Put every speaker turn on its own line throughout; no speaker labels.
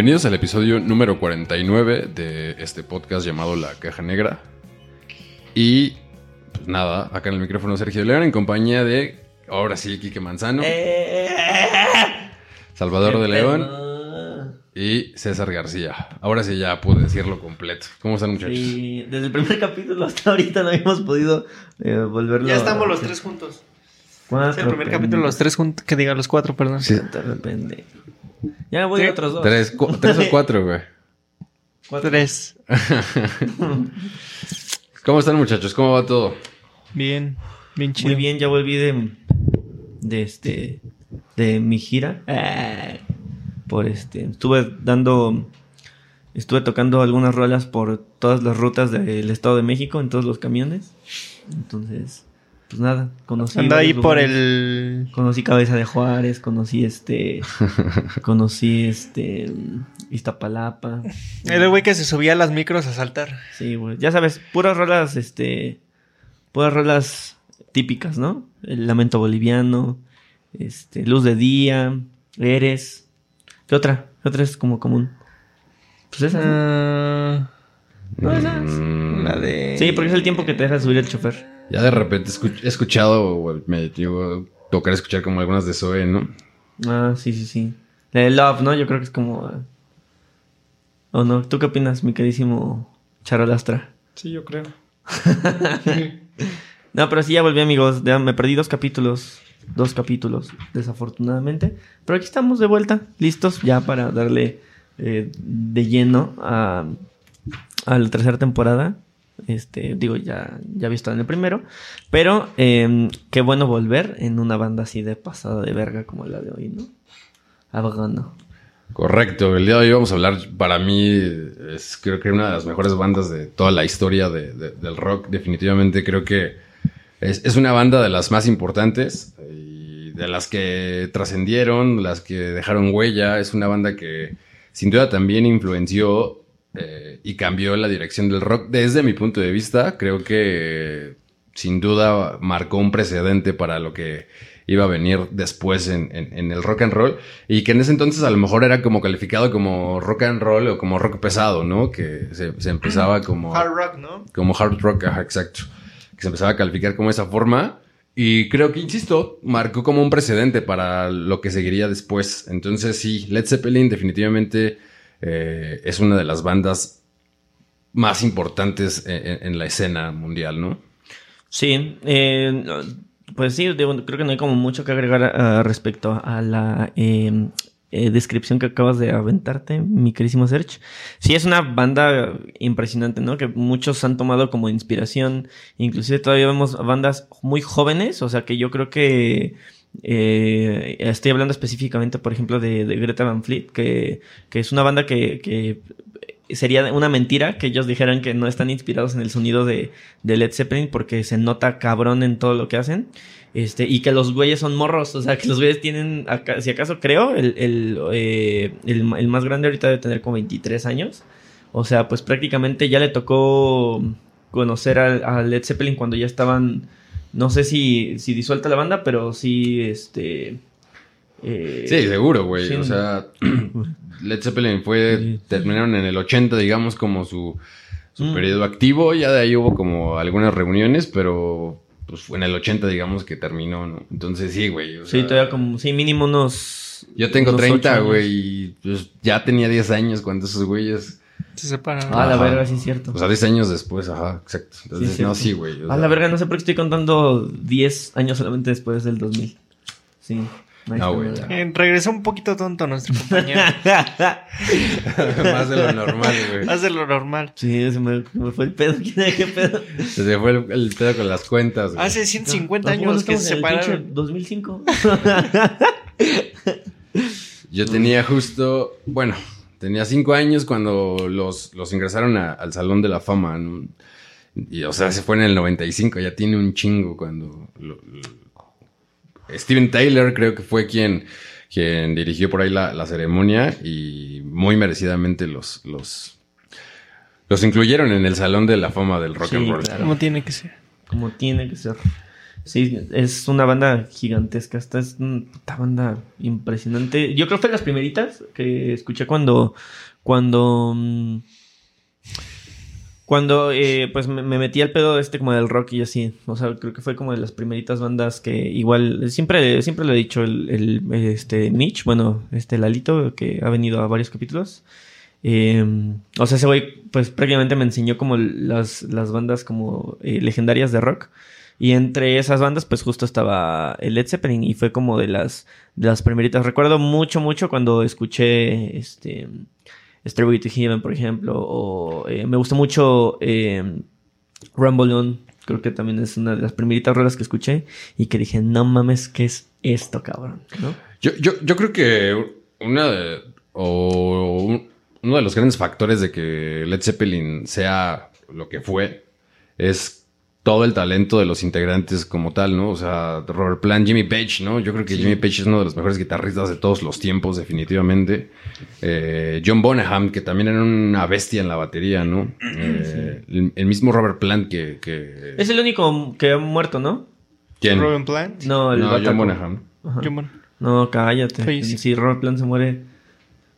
Bienvenidos al episodio número 49 de este podcast llamado La Caja Negra. Y pues nada, acá en el micrófono Sergio León en compañía de, ahora sí, Quique Manzano, Salvador de León y César García. Ahora sí ya pude decirlo completo. ¿Cómo están muchachos?
Sí, desde el primer capítulo hasta ahorita no habíamos podido eh, volverlo
Ya estamos
a
los tres juntos.
Cuatro,
Es el primer
pendejo.
capítulo, los tres juntos. Que diga los cuatro, perdón.
Sí.
De repente. Ya voy
Sí.
a otros dos.
Tres, tres o cuatro, güey.
Cuatro.
Tres.
¿Cómo están muchachos? ¿Cómo va todo?
Bien, bien chido.
Muy bien, ya volví de, de este de mi gira. Ah, por este, estuve dando estuve tocando algunas rolas por todas las rutas del Estado de México en todos los camiones. Entonces, pues nada, conocí
Anda ahí por el.
Conocí Cabeza de Juárez, conocí este. conocí este. Iztapalapa.
El güey que se subía a las micros a saltar.
Sí, güey. Ya sabes, puras rolas, este. Puras rolas típicas, ¿no? El lamento boliviano. Este. Luz de día. Eres. ¿Qué otra? ¿Qué otra es como común? Pues esa. ¿no?
Ah, no, esas.
Mm,
La de.
Sí, porque es el tiempo que te deja subir el chofer.
Ya de repente he escuchado, me a tocar escuchar como algunas de Zoe, ¿no?
Ah, sí, sí, sí. La de Love, ¿no? Yo creo que es como. ¿O no? ¿Tú qué opinas, mi queridísimo Charolastra?
Sí, yo creo.
No, pero sí, ya volví, amigos. Ya me perdí dos capítulos. Dos capítulos, desafortunadamente. Pero aquí estamos de vuelta, listos ya para darle eh, de lleno a, a la tercera temporada. Este, digo, ya, ya visto en el primero. Pero eh, qué bueno volver en una banda así de pasada de verga como la de hoy, ¿no? Afgano.
Correcto, el día de hoy vamos a hablar, para mí, es creo que una de las mejores bandas de toda la historia de- del rock. Definitivamente creo que es, es una banda de las más importantes y de las que trascendieron, las que dejaron huella. Es una banda que sin duda también influenció eh, y cambió la dirección del rock. Desde mi punto de vista, creo que sin duda marcó un precedente para lo que iba a venir después en, en- en el rock and roll y que en ese entonces a lo mejor era como calificado como rock and roll o como rock pesado, ¿no? Que se, se empezaba como
Hard rock, ¿no?
como hard rock, ajá, exacto, que se empezaba a calificar como esa forma y creo que, insisto, marcó como un precedente para lo que seguiría después. Entonces sí, Led Zeppelin definitivamente eh, es una de las bandas más importantes en, en- en la escena mundial, ¿no?
Sí, eh, pues sí, creo que no hay como mucho que agregar a respecto a la eh, eh, descripción que acabas de aventarte, mi querísimo Serge. Sí, es una banda impresionante, ¿no? Que muchos han tomado como inspiración. Inclusive todavía vemos bandas muy jóvenes, o sea que yo creo que... eh, estoy hablando específicamente, por ejemplo, de, Greta Van Fleet, que, es una banda que, sería una mentira que ellos dijeran que no están inspirados en el sonido de, Led Zeppelin porque se nota cabrón en todo lo que hacen. Este, y que los güeyes son morros, o sea, que los güeyes tienen, si acaso creo, el, el, eh, el, el más grande ahorita debe tener como 23 años. O sea, pues prácticamente ya le tocó conocer a, a Led Zeppelin cuando ya estaban, no sé si, si disuelta la banda, pero sí, este... eh,
Sí, seguro, güey.
sí.
O sea, Led Zeppelin fue,
Sí.
terminaron en el 80, digamos, como su, su
Mm.
periodo activo. Ya de ahí hubo como algunas reuniones, pero pues fue en el 80, digamos, que terminó, ¿no? Entonces sí, güey. o
Sí, todavía como, sí, mínimo unos...
Yo tengo
unos
30,
ocho años.
güey, y pues ya tenía 10 años cuando esos güeyes.
Se separan.
Ah, la verga, sí es cierto.
O sea, 10 años después, ajá, exacto. Entonces,
Sí,
no, sí, güey.
A
sea,
la verga, no sé por qué estoy contando 10 años solamente después del 2000. Sí.
No, güey.
Eh, regresó un poquito tonto nuestro compañero.
Más de lo normal, güey.
Más de lo normal.
Sí, se me, me fue el pedo. ¿Quién sabe qué pedo?
Se te fue el, el pedo con las cuentas, güey.
Hace 150
Tampoco
años que se separaron.
2005.
Yo tenía justo, bueno, tenía cinco años cuando los, los ingresaron a- al Salón de la Fama. ¿no? Y, o sea, se fue en el 95, ya tiene un chingo cuando... lo- lo- Steven Taylor creo que fue quien, quien dirigió por ahí la, la ceremonia y muy merecidamente los, los, los incluyeron en el Salón de la Fama del rock
Sí,
and roll.
claro.
Como tiene que ser.
Como tiene que ser. Sí, es una banda gigantesca. Esta es una banda impresionante. Yo creo que fue de las primeritas que escuché cuando. Cuando. mm, Cuando eh, pues me, me metí al pedo este como del rock y así. O sea, creo que fue como de las primeritas bandas que igual. Siempre, siempre lo he dicho, el, este Mitch, bueno, este Lalito, que ha venido a varios capítulos. Eh, o sea, ese güey, pues prácticamente me enseñó como las, las bandas como eh, legendarias de rock. Y entre esas bandas, pues justo estaba el Led Zeppelin y fue como de las, las primeritas. Recuerdo mucho, mucho cuando escuché este Stairway to Heaven, por ejemplo, o eh, me gustó mucho eh, Rumble On. Creo que también es una de las primeritas rolas que escuché y que dije, no mames, ¿qué es esto, cabrón?
Yo, yo, yo creo que una de, o un- uno de los grandes factores de que Led Zeppelin sea lo que fue es todo el talento de los integrantes como tal, ¿no? O sea, Robert Plant, Jimmy Page, ¿no? Yo creo que Jimmy Page es uno de los mejores guitarristas de todos los tiempos, definitivamente. Eh, John Bonham, que también era una bestia en la batería, ¿no? Eh, el, el mismo Robert Plant que... que-
Es el único que ha muerto, ¿no?
¿Quién?
Robin Plant.
No, el
No. John Bonham.
Ajá. No, cállate. Si Robert Plant se muere,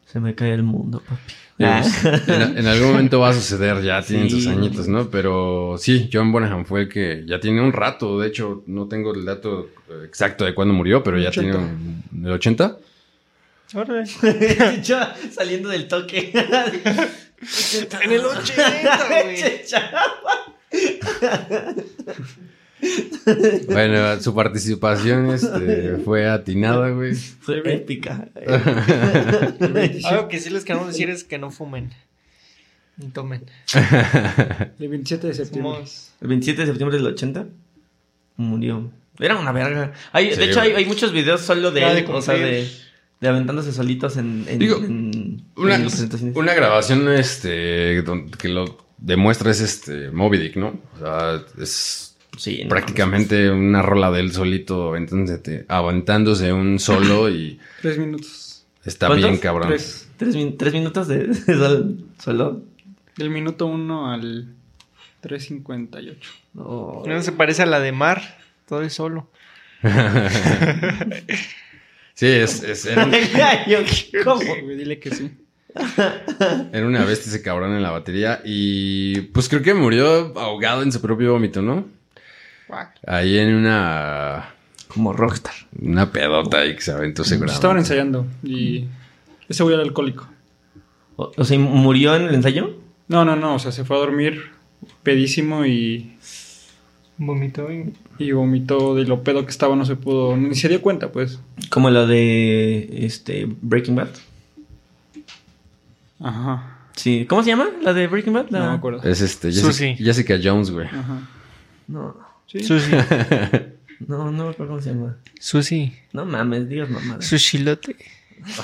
se me cae el mundo, papi.
Pues, en, en algún momento va a suceder, ya tienen
Sí.
sus añitos, ¿no? Pero sí, John Bonham fue el que ya tiene un rato, de hecho, no tengo el dato exacto de cuándo murió, pero ya
80.
tiene un, ¿el 80?
órale.
Yo saliendo del toque.
En el 80, güey.
Bueno, su participación este, fue atinada, güey.
Fue épica.
Algo que sí les queremos decir es que no fumen. Ni tomen.
El 27 de septiembre.
Somos...
El 27 de septiembre del 80 murió. Era una verga. Hay,
Sí,
de hecho, hay, muchos videos solo de él, o sea, de, de aventándose solitos en, en,
Digo,
en-
Una,
en las presentaciones.
una grabación este, que lo demuestra es este Moby Dick, ¿no? O sea, es
Sí, no
prácticamente una rola de él solito aventándose, aventándose un solo y
Tres minutos.
está
¿Cuántos?
bien cabrón.
Tres.
Tres, min- tres minutos de, de sol- solo.
Del minuto 1 al 3.58.
No.
No se parece a la de Mar. Todo es solo.
Sí, es, es- era, un-
Yo, ¿Cómo?
Sí, dile que sí.
era una bestia ese cabrón en la batería y pues creo que murió ahogado en su propio vómito, ¿no? Ahí en una
Como rockstar.
una pedota ahí que se aventó seguramente.
Estaban ensayando y ese güey era alcohólico.
O, o sea, ¿murió en el ensayo?
No, no, no, o sea, se fue a dormir pedísimo y,
Vomitó y...
y vomitó de lo pedo que estaba, no se pudo, ni se dio cuenta, pues.
Como la de este Breaking Bad.
Ajá,
Sí. ¿Cómo se llama? La de Breaking Bad. La...
no me acuerdo.
Es este Jessica. Jessica Jones, güey.
Ajá.
No.
Sushi.
No, no me acuerdo cómo se llama.
Sushi.
No mames, digas mamadas.
Sushilote.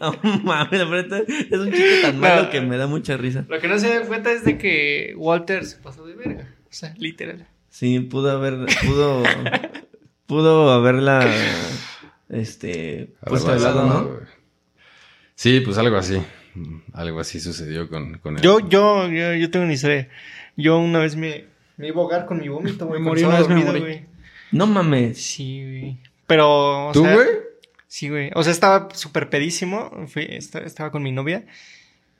no mames, es un chiste tan malo
No.
que me da mucha risa.
Lo que no se da cuenta es de que Walter se pasó de verga. O sea, literal.
Sí, pudo haber, pudo, pudo haberla, este, puesto de lado, ¿no?
Sí, pues algo así. Algo así sucedió con, con él.
Yo, yo, yo, yo tengo una historia. Yo una vez me, me iba a ahogar con mi vómito, güey.
Me morí, una vez me
dormido,
morí.
güey.
No mames.
Sí, güey. Pero. o
¿Tú,
sea,
güey?
Sí, güey. O sea, estaba súper pedísimo. Fui, esta- estaba con mi novia.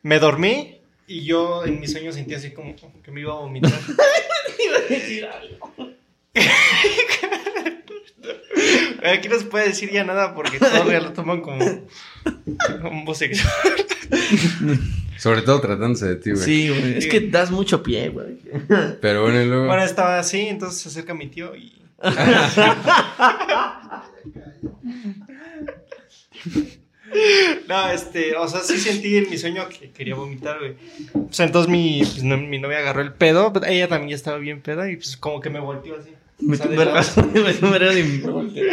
Me dormí y yo en mis sueños sentía así como que me iba a vomitar. Aquí no se puede decir ya nada porque todos ya lo toman como homosexual.
Sobre todo tratándose de ti, güey.
Sí, güey. Es que das mucho pie, güey.
Pero bueno, y luego.
Bueno, estaba así, entonces se acerca mi tío y No, este, o sea, sí sentí en mi sueño que quería vomitar, güey. O sea, entonces mi, pues, no- mi novia agarró el pedo, pero ella también ya estaba bien peda y pues como que me volteó así.
Me dio un vergazo, me dio un vergazo y me volteé.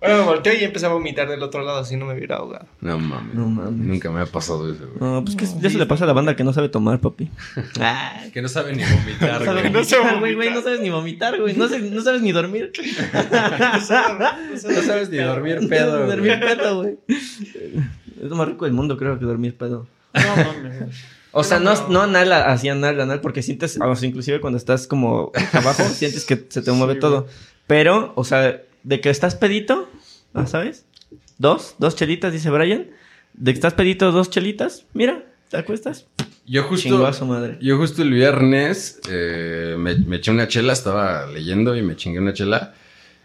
Bueno, me volteó y empecé a vomitar del otro lado, así no me hubiera ahogado.
No mames.
No mames.
Nunca me ha pasado eso, güey.
No, pues que ya se le pasa a la banda que no sabe tomar, papi. Ah,
Que no sabe ni vomitar,
no
güey.
No sé
vomitar, güey,
vomitar.
güey, no sabes ni vomitar, güey, no, sé- no sabes ni dormir.
No sabes ni dormir pedo, güey.
dormir pedo, güey. Es lo más rico del mundo, creo, que dormir pedo.
No mames.
O sea, no, no anal, así anal, anal, porque sientes, o sea, inclusive cuando estás como abajo, sientes que se te mueve todo. Pero, o sea, de que estás pedito, ah, ¿sabes? Dos, dos chelitas, dice Brian. De que estás pedito, dos chelitas, mira, te acuestas.
Yo justo,
su madre.
yo justo el viernes eh, me, me eché una chela, estaba leyendo y me chingué una chela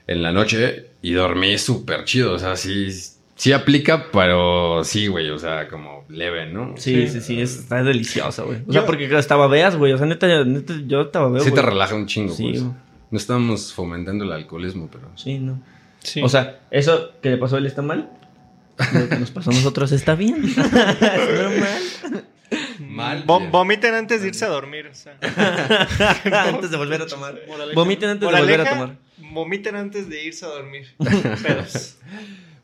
en la noche y dormí súper chido. O sea, sí, sí aplica, pero sí, güey, o sea, como leve, ¿no?
Sí, sí, sí, es- está deliciosa, güey. O sea, porque hasta babeas, güey. O sea, neta, neta yo estaba babeo,
Sí te relaja un chingo,
Sí,
pues.
güey.
No estamos fomentando el alcoholismo, pero...
Sí, no.
Sí.
O sea, eso que le pasó a él está mal. Lo que nos pasó a nosotros está bien. normal.
Mal.
Vo-
bien.
vomiten antes de irse a dormir, o sea.
antes de volver a tomar.
Moraleja.
Vomiten antes de volver a tomar.
Vomiten antes de irse a dormir. Pedos.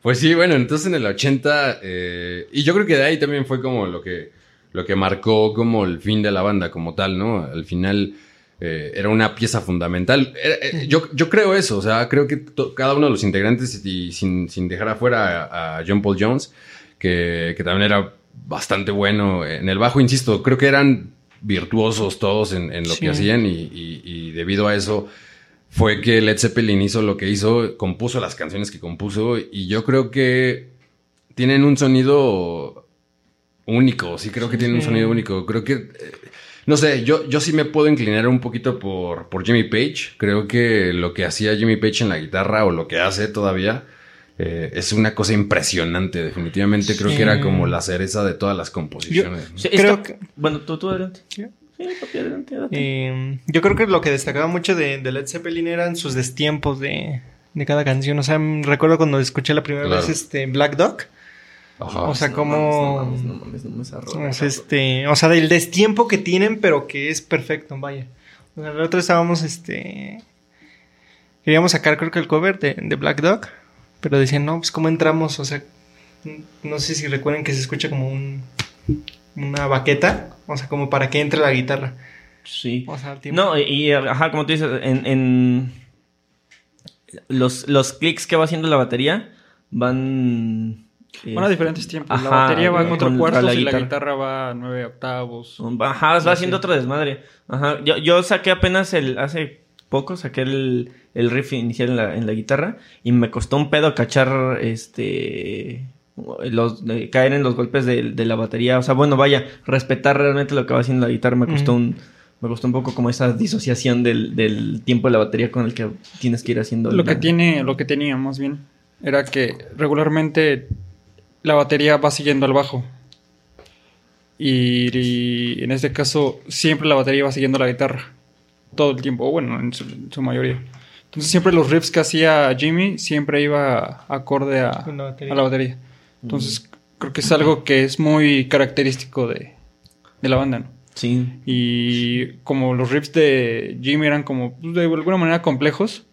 Pues sí, bueno, entonces en el 80, eh, y yo creo que de ahí también fue como lo que, lo que marcó como el fin de la banda como tal, ¿no? Al final eh, era una pieza fundamental. Era- eh, yo, yo creo eso, o sea, creo que cada uno de los integrantes, y sin, sin dejar afuera a, a John Paul Jones, que, que también era bastante bueno en el bajo, insisto, creo que eran virtuosos todos en, en lo
Sí.
que hacían y, y- y debido a eso fue que Led Zeppelin hizo lo que hizo, compuso las canciones que compuso y yo creo que tienen un sonido único, sí creo que tienen un sonido único, creo que, eh, no sé, yo, yo sí me puedo inclinar un poquito por, por Jimmy Page, creo que lo que hacía Jimmy Page en la guitarra o lo que hace todavía eh, es una cosa impresionante, definitivamente creo
Sí.
que era como la cereza de todas las composiciones. ¿no?
Sí,
Creo que-
Bueno, tú, tú adelante.
¿Sí?
Sí, papi, adelante, adelante.
Eh, yo creo que lo que destacaba mucho de, de Led Zeppelin eran sus destiempos de, de cada canción. O sea, mm, recuerdo cuando escuché la primera
Claro.
vez este Black Dog.
Ajá.
o sea,
No
como...
mames, no mames, no mames, no mames,
o sea, este, o sea, del destiempo que tienen, pero que es perfecto, vaya. O sea, el otro estábamos, este... Queríamos sacar, creo que el cover de, de Black Dog, pero decían, no, pues cómo entramos, o sea, no sé si recuerden que se escucha como un, una baqueta, o sea, como para que entre la guitarra.
Sí.
O sea.
No, y, y, ajá, como tú dices, en, en los, los clics que va haciendo la batería van... eh,
Van a diferentes tiempos.
Ajá,
la batería va a cuatro cuartos
la
y la
guitarra.
guitarra va a nueve octavos.
Ajá, va haciendo otro desmadre. Ajá. Yo, yo saqué apenas el. Hace poco saqué el, el riff inicial en la, en la guitarra. Y me costó un pedo cachar este. Los, de- caer en los golpes de, de la batería. O sea, bueno, vaya, respetar realmente lo que va haciendo la guitarra me costó
Ujú.
un. Me costó un poco como esa disociación del, del tiempo de la batería con el que tienes que ir haciendo.
Lo que tiene, lo que tenía más bien, era que regularmente la batería va siguiendo al bajo. Y, y en este caso, siempre la batería va siguiendo la guitarra. Todo el tiempo, o bueno, en su, en su mayoría. Entonces siempre los riffs que hacía Jimmy siempre iba acorde a
la batería.
Entonces creo que es algo que es muy característico de, de la banda, ¿no?
Sí.
Y como los riffs de Jimmy eran como pues, de alguna manera complejos,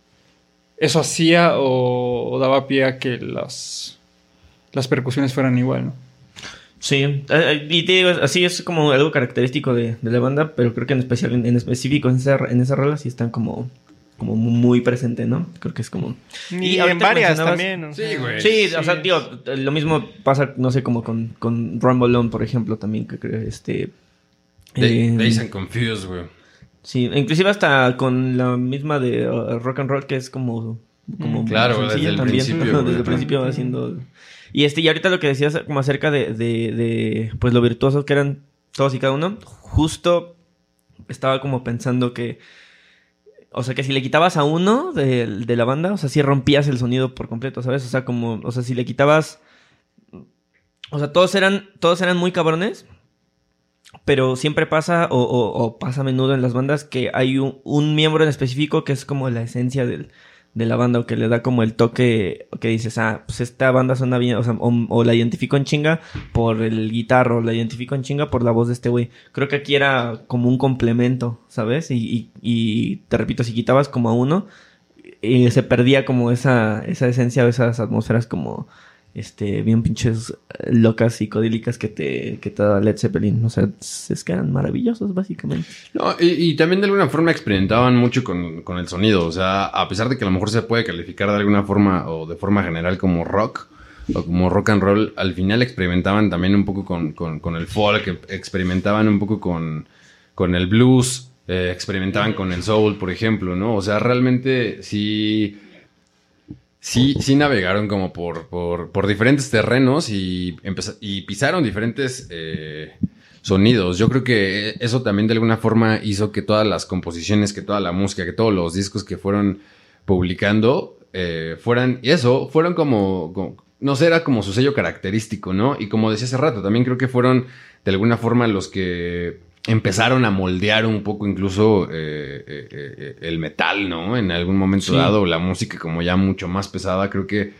eso hacía o, o daba pie a que las, las percusiones fueran igual, ¿no?
Sí, eh, eh, y te digo, así es como algo característico de, de la banda, pero creo que en especial, en, en específico en esa, en esa rola sí están como, como muy presente, ¿no? Creo que es como...
Y, en varias también. o
Sí, güey.
Sí, o sea, digo, lo mismo pasa, no sé, como con, con Rumble On, por ejemplo, también, que creo, este...
They-
eh,
Dazed and Confused, güey.
sí, inclusive hasta con la misma de uh, Rock and Roll, que es como... como
Mm,
claro, desde
sencilla
el
también,
principio.
Desde el principio haciendo... Y este, y ahorita lo que decías como acerca de, de, de, pues lo virtuosos que eran todos y cada uno, justo estaba como pensando que, o sea, que si le quitabas a uno de, de la banda, o sea, si rompías el sonido por completo, ¿sabes? O sea, como, o sea, si le quitabas, o sea, todos eran, todos eran muy cabrones, pero siempre pasa, o, o- o pasa a menudo en las bandas, que hay un, un miembro en específico que es como la esencia del, de la banda o que le da como el toque que dices, ah, pues esta banda suena bien, o sea, o, la identifico en chinga por el guitarro, o la identifico en chinga por la voz de este güey. Creo que aquí era como un complemento, ¿sabes? Y, y, y te repito, si quitabas como a uno, eh, se perdía como esa, esa esencia o esas atmósferas como este bien pinches eh, locas psicodélicas que te, que te da Led Zeppelin. O sea, es que eran maravillosos, básicamente.
No, y, y también de alguna forma experimentaban mucho con, con el sonido. O sea, a pesar de que a lo mejor se puede calificar de alguna forma o de forma general como rock o como rock and roll, al final experimentaban también un poco con, con, el folk, experimentaban un poco con, con el blues, eh, experimentaban con el soul, por ejemplo, ¿no? O sea, realmente sí sí, sí navegaron como por, por, diferentes terrenos y, y pisaron diferentes eh, sonidos. Yo creo que eso también de alguna forma hizo que todas las composiciones, que toda la música, que todos los discos que fueron publicando eh, fueran, y eso, fueron como, como- no sé, era como su sello característico, ¿no? Y como decía hace rato, también creo que fueron de alguna forma los que empezaron a moldear un poco incluso eh, eh, eh, el metal, ¿no? En algún momento
Sí.
dado, la música como ya mucho más pesada, creo que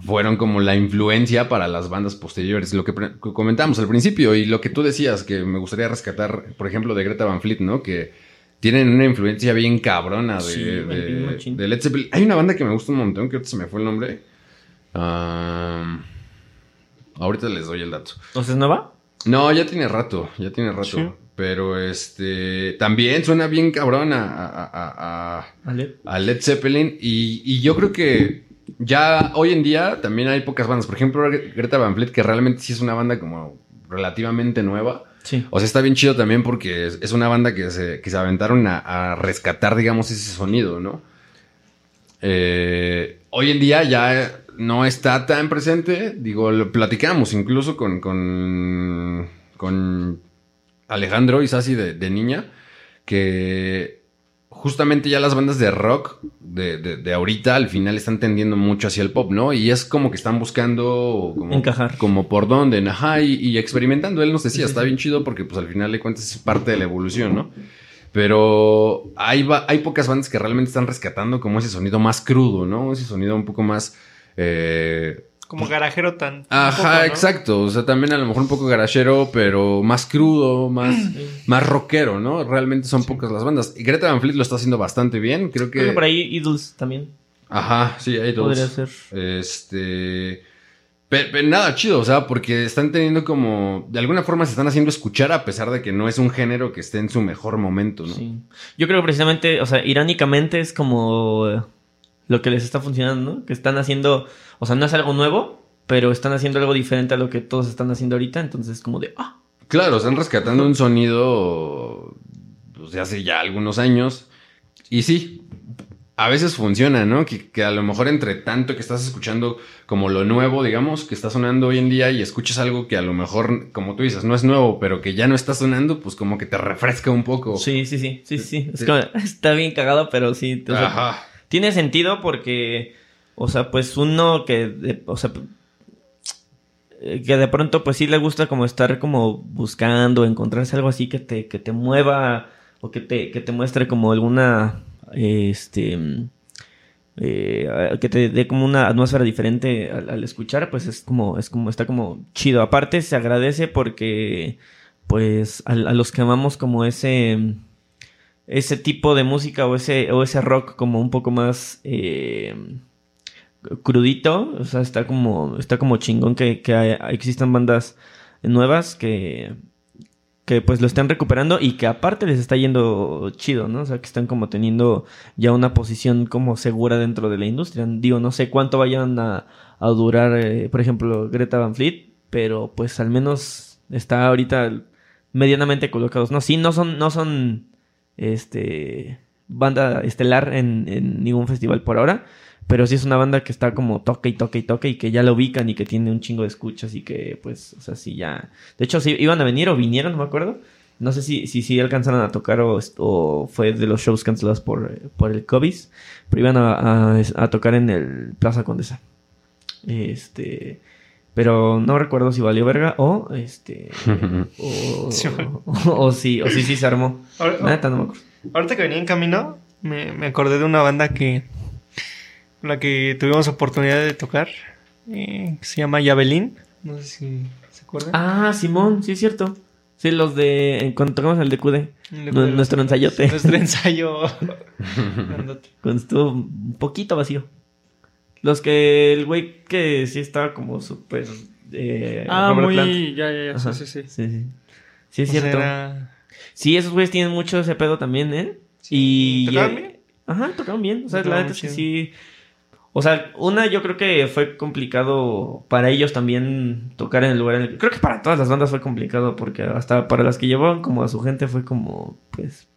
fueron como la influencia para las bandas posteriores, lo que, comentamos al principio y lo que tú decías que me gustaría rescatar, por ejemplo, de Greta Van Fleet, ¿no? Que tienen una influencia bien cabrona de,
Sí,
de, Led Zeppelin. Hay una banda que me gusta un montón, que ahorita se me fue el nombre. Ah, ahorita les doy el dato.
¿Entonces no va?
No, ya tiene rato, ya tiene rato.
Sí.
Pero este también suena bien cabrón a, a- Led Zeppelin. Y, y yo creo que ya hoy en día también hay pocas bandas. Por ejemplo, Gre- Greta Van Fleet, que realmente sí es una banda como relativamente nueva.
Sí.
O sea, está bien chido también porque es, es una banda que se, que se aventaron a, a rescatar, digamos, ese sonido, ¿no? Eh, hoy en día ya no está tan presente. Digo, lo platicamos incluso con, con, con Alejandro y Sassi de, de niña, que justamente ya las bandas de rock de, de- de ahorita al final están tendiendo mucho hacia el pop, ¿no? Y es como que están buscando como,
Encajar.
como por dónde, ajá, y, y experimentando. Él nos decía,
Sí,
está
sí.
bien chido porque pues al final de cuentas es parte de la evolución, ¿no? Pero hay, hay pocas bandas que realmente están rescatando como ese sonido más crudo, ¿no? Ese sonido un poco más... eh,
Como garajero tan.
Ajá,
poco, ¿no?
exacto. O sea, también a lo mejor un poco garachero, pero más crudo, más, más rockero, ¿no? Realmente son pocas las bandas. Y Greta Van Fleet lo está haciendo bastante bien. Creo que.
Creo que por ahí Idols también
Ajá, sí, dos.
podría ser.
Este. Pero, pero nada chido, o sea, porque están teniendo como. De alguna forma se están haciendo escuchar a pesar de que no es un género que esté en su mejor momento, ¿no?
Sí. Yo creo que precisamente, o sea, irónicamente es como lo que les está funcionando, ¿no? Que están haciendo, o sea, no es algo nuevo, pero están haciendo algo diferente a lo que todos están haciendo ahorita, entonces como de, ah,
Claro, están rescatando un sonido pues, de hace ya algunos años. Y sí, a veces funciona, ¿no? Que, que a lo mejor entre tanto que estás escuchando como lo nuevo, digamos, que está sonando hoy en día y escuchas algo que a lo mejor, como tú dices, no es nuevo, pero que ya no está sonando, pues como que te refresca un poco.
sí, sí, sí, sí, sí, es como- está bien cagado, pero sí,
Ajá.
Tiene sentido porque, o sea, pues uno que, de- o sea, eh, que de pronto pues sí le gusta como estar como buscando, encontrarse algo así que te, que te mueva o que te, que te muestre como alguna, este, eh, que te dé como una atmósfera diferente al, escuchar, pues es como, es como, está como chido. Aparte se agradece porque, pues, a los que amamos como ese, ese tipo de música o ese, o ese rock como un poco más eh, crudito, o sea, está como, está como chingón que, que existan bandas nuevas que, que pues lo están recuperando y que aparte les está yendo chido, ¿no? O sea, que están como teniendo ya una posición como segura dentro de la industria. Digo, no sé cuánto vayan a, a durar, eh, por ejemplo, Greta Van Fleet, pero pues al menos está ahorita medianamente colocados. No, sí, no son, no son, este, banda estelar en, ningún festival por ahora, pero sí es una banda que está como toque y toque y toque y que ya lo ubican y que tiene un chingo de escuchas y que pues, o sea, sí ya... De hecho, sí iban a venir o vinieron, no me acuerdo. No sé si si, si alcanzaron a tocar o, o fue de los shows cancelados por, por el COVID, pero iban a, a- a tocar en el Plaza Condesa. Este... Pero no recuerdo si valió verga o este... o,
Sí.
o, o sí, o sí, sí se armó.
Ahora-
no me acuerdo.
Ahorita que venía en camino, me, me acordé de una banda que, con la que tuvimos oportunidad de tocar, eh, que se llama Yabelín. No sé si se acuerdan.
Ah, Simón, sí es cierto. Sí, los de. Cuando tocamos el de QD.
El de
Nu-
Cuderos.
nuestro ensayote.
Nuestro ensayo.
Cuando estuvo un poquito vacío. Los que el güey que sí estaba como súper. Eh,
Ah,
Robert
muy.
Plant.
Ya, ya. Sí, sí, sí.
Sí, sí. Sí, es
O
cierto.
era-
Sí, esos güeyes tienen mucho ese pedo también, ¿eh? y.
¿Tocaban
eh,
bien?
Ajá, tocaban bien. O sea,
Tocaban
la neta es que sí. O sea, una yo creo que fue complicado para ellos también tocar en el lugar en el que... Creo que para todas las bandas fue complicado porque hasta para las que llevaban como a su gente fue como, pues...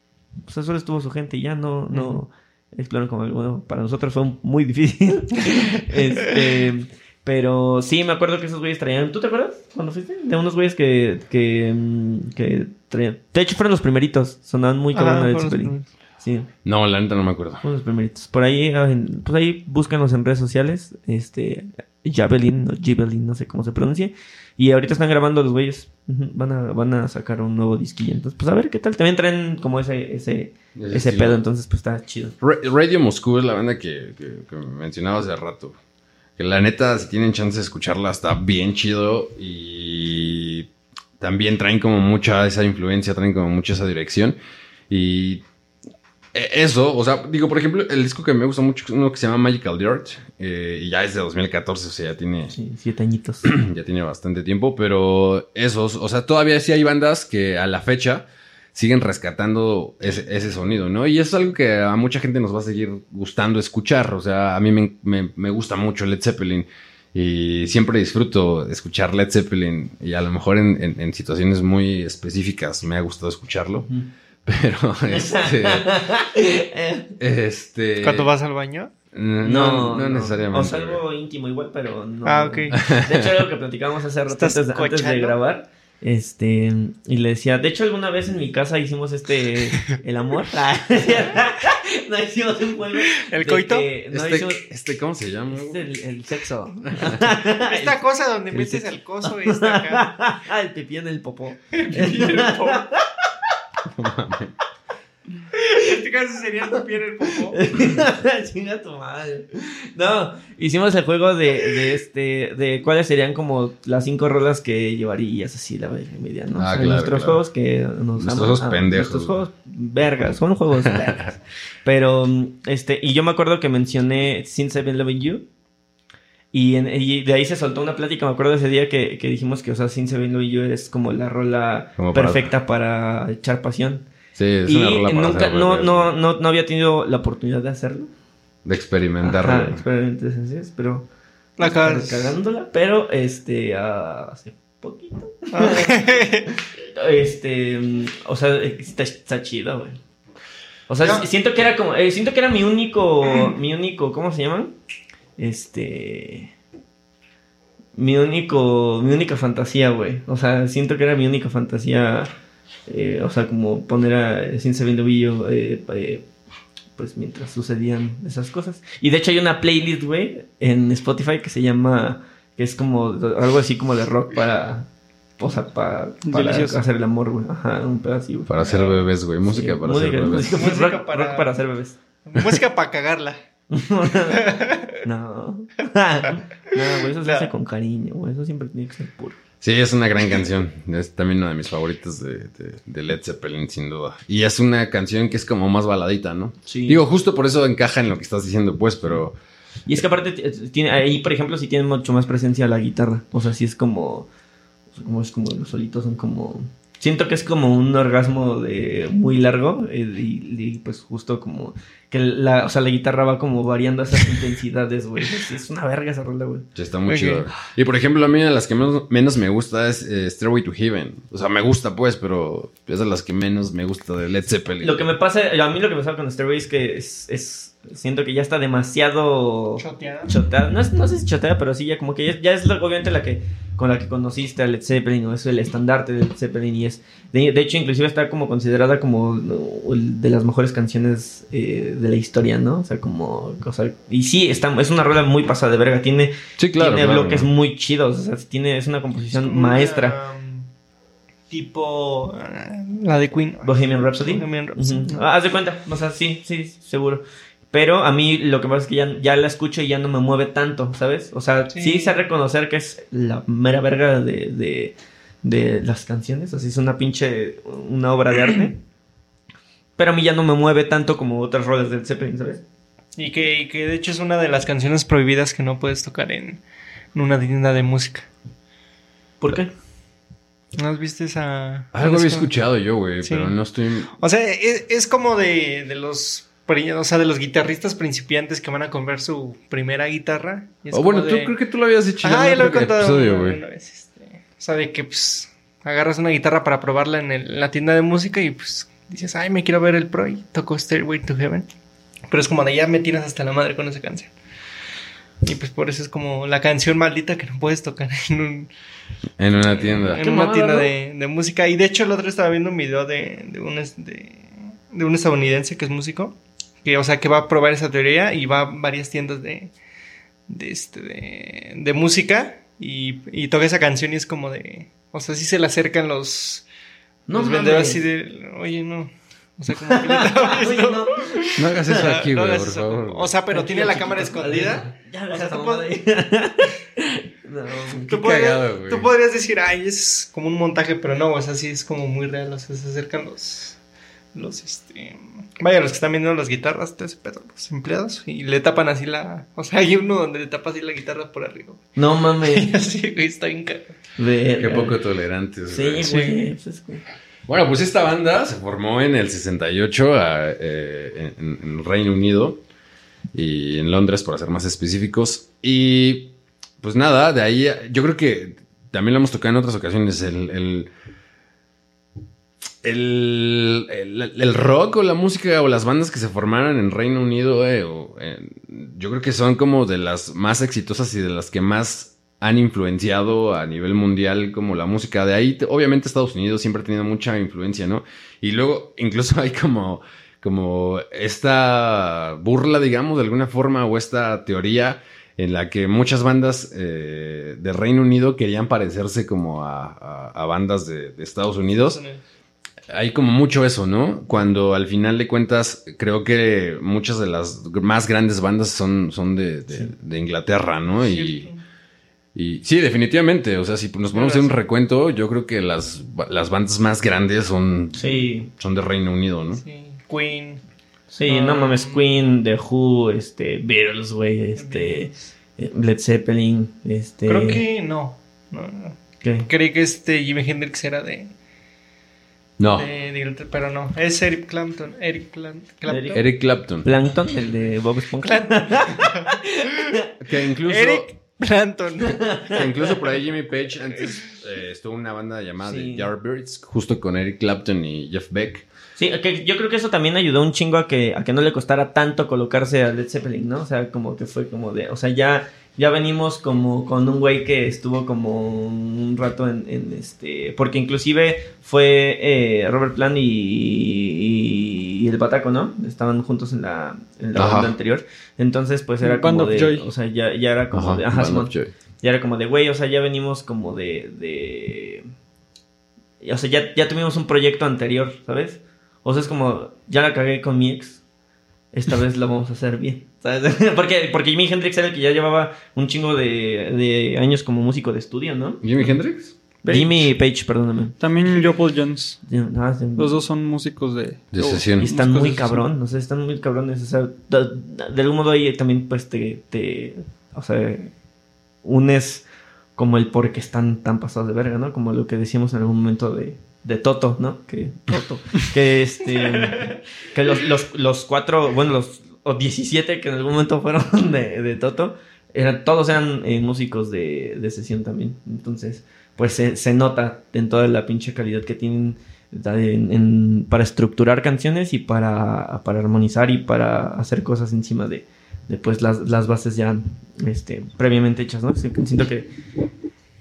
O sea, solo estuvo su gente y ya no, no exploraron como algo. Para nosotros fue muy difícil. este... Pero sí, me acuerdo que esos güeyes traían... ¿Tú te acuerdas cuando fuiste? De unos güeyes que... Que, mm, que traían... De hecho, fueron los primeritos. Sonaban muy
Ajá,
cabrón a Led
fueron los
Zeppelin.
primeros.
Sí.
No, la neta no me acuerdo.
Unos primeritos. Por ahí, ah, pues ahí búscanos en redes sociales. Este, Javelin o Gibelin, no sé cómo se pronuncie. Y ahorita están grabando los güeyes. Van a, van a sacar un nuevo disquillo. Entonces, pues a ver qué tal. También traen como ese, ese,
Ese estilo.
pedo. Entonces, pues está chido.
Ra- Radio Moscú es la banda que, que- que mencionaba hace rato. Que la neta, si tienen chance de escucharla, está bien chido. Y también traen como mucha esa influencia, traen como mucha esa dirección. Y eso, o sea, digo, por ejemplo, el disco que me gusta mucho es uno que se llama Magical Dirt. eh, y ya es de 2014, o sea, ya tiene,
Sí, siete añitos.
ya tiene bastante tiempo, pero esos, o sea, todavía sí hay bandas que a la fecha siguen rescatando ese, ese sonido, ¿no? Y eso es algo que a mucha gente nos va a seguir gustando escuchar, o sea, a mí me, me- me gusta mucho Led Zeppelin y siempre disfruto escuchar Led Zeppelin y a lo mejor en, en- en situaciones muy específicas me ha gustado escucharlo, pero este... este
¿Cuándo vas al baño?
No, no, necesariamente.
O sea, algo íntimo igual, pero no.
Ah, ok.
De hecho, algo que platicábamos hace rato
¿Estás
antes de, antes de
cochando?
grabar. Este, y le decía, de hecho, alguna vez en mi casa hicimos este, el amor. Ah, no hicimos un juego.
¿El coito?
que- no
Este,
hicimos
este, ¿cómo se llama?
es el, el sexo.
Esta cosa donde
el
metes
sexo.
el coso está acá.
el pipí en el popó.
En este caso sería el pipí en el popó.
Chinga tu madre. No, hicimos el juego de, de este, de cuáles serían como las cinco rolas que llevarías así la verga y media, ¿no?
Ah,
O sea,
claro,
nuestros
claro.
juegos que nos
Nuestros
aman-
juegos
ah,
pendejos.
Nuestros juegos vergas, son juegos vergas. Pero, este, y yo me acuerdo que mencioné Since I've Been Loving You. Y, en- y de ahí se soltó una plática, me acuerdo de ese día que, que dijimos que, o sea, I've Been Loving You es como la rola
Como para-
perfecta para echar pasión.
Sí, es
y
una rola para
nunca,
hacer
no, no, no, no había tenido la oportunidad de hacerlo.
De experimentar.
Ajá, experimentos así es, pero
La acabas-
cagándola, pero este hace poquito.
Ah.
Este, o sea, está, está chido, güey. O sea,
Ya.
siento que era como eh, siento que era mi único mi único, ¿cómo se llaman? Este mi único mi única fantasía, güey. O sea, siento que era mi única fantasía eh, o sea, como poner a Sin Sabiendo Villo eh, eh, pues mientras sucedían esas cosas. Y de hecho hay una playlist, güey, en Spotify que se llama, que es como algo así como de rock para, o sea, para, para
Delicioso.
hacer el amor, güey. Ajá, un güey.
Para hacer bebés, güey. Música
Sí,
para
música,
hacer bebés.
música,
Música
rock,
para-
rock para hacer bebés.
Música para cagarla.
no. no, güey, eso se
No.
hace con cariño, güey. Eso siempre tiene que ser puro.
Sí, es una gran canción. Es también una de mis favoritas de, de- de Led Zeppelin, sin duda. Y es una canción que es como más baladita, ¿no?
Sí.
Digo, justo por eso encaja en lo que estás diciendo, pues, pero...
Y es que aparte t- tiene ahí, por ejemplo, sí tiene mucho más presencia la guitarra. O sea, sí es como, o sea, como es como los solitos son como siento que es como un orgasmo de muy largo eh, y, y, pues justo como que la, o sea, la guitarra va como variando esas intensidades, güey. Es, una verga esa rola, güey.
Sí, está muy
Ok.
chido. Y por ejemplo, a mí de las que menos, menos me gusta es eh, Stairway to Heaven. O sea, me gusta pues, pero es de las que menos me gusta de Led Zeppelin.
Lo que me pasa, a mí lo que me pasa con Stairway es que es, es siento que ya está demasiado
Choteada.
choteada. No, es- no sé si choteada, pero sí ya como que ya, ya es la- obviamente la que con la que conociste a Led Zeppelin o es el estandarte de Led Zeppelin y es de, de hecho inclusive está como considerada como de las mejores canciones eh, de la historia, ¿no? O sea, como o sea, y sí está es una rola muy pasada de verga, tiene
Sí, claro.
tiene
claro.
bloques muy chidos, o sea, tiene es una composición maestra.
una, um, tipo ah, la de Queen.
Bohemian Rhapsody.
Bohemian Rhapsody.
Ujú. Ah, haz de cuenta, o sea, sí, sí, seguro. Pero a mí lo que pasa es que ya, ya la escucho y ya no me mueve tanto, ¿sabes? O sea, sí,
Sí.
sé reconocer que es la mera verga de, de, de las canciones. Así es una pinche, una obra de arte. Pero a mí ya no me mueve tanto como otras rolas del Zeppelin, ¿sabes?
Y que, y que de hecho es una de las canciones prohibidas que no puedes tocar en, en una tienda de música.
¿Por qué?
¿No has visto esa...?
Algo había escuchado yo, güey,
Sí.
pero no estoy...
O sea, es, es como de, de los... O sea, de los guitarristas principiantes que van a comprar su primera guitarra.
Oh, bueno, tú
de-
creo que tú lo habías dicho. En
ya lo he contado
episodio,
una, vez. este, o sea, de que pues agarras una guitarra para probarla en, el- en la tienda de música y pues dices, ay, me quiero ver el pro y toco Stairway to Heaven. Pero es como de ya me tienes hasta la madre con esa canción. Y pues por eso es como la canción maldita que no puedes tocar en, un,
En una tienda.
en
Qué
una tienda
¿no?
de, de música. Y de hecho el otro estaba viendo un video de, de, un, es- de, de un estadounidense que es músico. Que, o sea, que va a probar esa teoría y va a varias tiendas de, de, este, de, de música y, y toca esa canción y es como de... O sea, sí se le acercan los,
No
los vendedores así de... Oye, no. O sea, como que
Oye, no.
No hagas eso aquí,
No
güey,
hagas
por
eso.
favor.
O sea, pero tiene la cámara escondida.
Ya,
O
deja
sea, tú.
No,
Qué
Tú podrías,
cagado, güey.
tú podrías decir, ay, es como un montaje, pero no, o sea, sí es como muy real. O sea, se acercan los. Los, este. Vaya, los que están viendo las guitarras, todo ese pedo, los empleados, y le tapan así la. O sea, hay uno donde le tapa así la guitarra por arriba.
No
Y
mames.
así, güey, está bien.
Qué poco tolerantes, güey.
Sí, güey. pues
Bueno, pues esta banda se formó en el 68 a, eh, en, en Reino Unido y en Londres, por ser más específicos. Y pues nada, de ahí yo creo que también lo hemos tocado en otras ocasiones. El, el, el, el- rock o la música o las bandas que se formaron en Reino Unido, eh, yo creo que son como de las más exitosas y de las que más han influenciado a nivel mundial como la música de ahí. te- Obviamente Estados Unidos siempre ha tenido mucha influencia, ¿no? Y luego incluso hay como, como esta burla, digamos, de alguna forma, o esta teoría en la que muchas bandas eh, de Reino Unido querían parecerse como a, a- bandas de Estados Unidos. Hay como mucho eso, ¿no? Cuando al final de cuentas creo que muchas de las más grandes bandas son, son de, de- de Inglaterra, ¿no? Y, y sí, definitivamente. O sea, si nos ponemos a hacer un recuento, yo creo que las, las bandas más grandes son,
Sí,
son de Reino Unido, ¿no?
Sí, Queen.
sí, no
Um,
mames. Queen, The Who, este, Beatles, güey, este, Led Zeppelin, este.
Creo que no. no, no.
¿qué?
Creí que este Jimi Hendrix era de,
No,
de, pero no. Es Eric Clapton. Eric Clapton.
Eric Clapton.
Plankton, el de Bob Esponja.
Que incluso,
Eric Clapton.
que incluso por ahí Jimmy Page antes eh, estuvo en una banda llamada
Sí.
The Yardbirds, justo con Eric Clapton y Jeff Beck.
Sí, que yo creo que eso también ayudó un chingo a que, a que no le costara tanto colocarse a Led Zeppelin, ¿no? O sea, como que fue como de, o sea, ya, ya venimos como con un güey que estuvo como un rato en, en este, porque inclusive fue eh, Robert Plant y, y- y el Bataco, ¿no? Estaban juntos en la, en la banda anterior. Entonces, pues era
Band
como
of
de,
Joy.
o sea, ya, ya era como de, ajá, Simón. Ya era como de, güey, o sea, ya venimos como de, de... O sea, ya, ya tuvimos un proyecto anterior, ¿sabes? O sea, es como, ya la cagué con mi ex, esta vez lo vamos a hacer bien, ¿sabes? porque, porque Jimi Hendrix era el que ya llevaba un chingo de, de años como músico de estudio, ¿no?
¿Jimi Hendrix?
Page.
Jimmy Page, perdóname.
También Joe Paul Jones.
Ah, sí.
Los dos son músicos de...
De sesión.
Y están
músicos
muy cabrón, o sea, están muy cabrones. O sea, de, de algún modo ahí también, pues, te, te, o sea, unes como el por qué están tan pasados de verga, ¿no? Como lo que decíamos en algún momento de, de Toto, ¿no? Que Toto, que este, que los, los, los cuatro, bueno, los o 17 que en algún momento fueron de, de Toto, eran, todos eran eh, músicos de, de sesión también. Entonces, pues se, se nota en toda la pinche calidad que tienen en- en- para estructurar canciones y para, para armonizar y para hacer cosas encima de, de, pues las, las bases ya este, previamente hechas, ¿no? Siento que,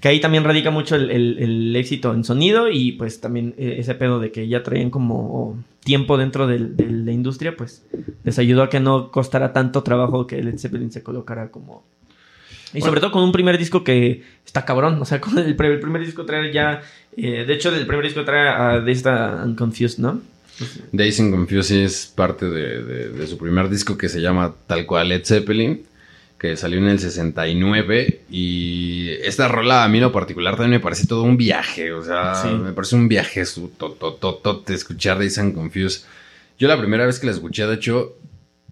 que ahí también radica mucho el, el- el éxito en sonido y pues también eh, ese pedo de que ya traían como tiempo dentro del- de la industria, pues les ayudó a que no costara tanto trabajo que Led Zeppelin se colocara como... Y sobre todo con un primer disco que está cabrón, o sea, con el, el primer disco trae ya... eh, de hecho, el primer disco trae a de esta Unconfused, ¿no?
Dazed Confused es parte de, de- de su primer disco que se llama tal cual Led Zeppelin, que salió en el 69. Y esta rola a mí en lo particular también me parece todo un viaje. O sea,
Sí.
me parece un viaje su de escuchar Dazed Confused. Yo la primera vez que la escuché, de hecho,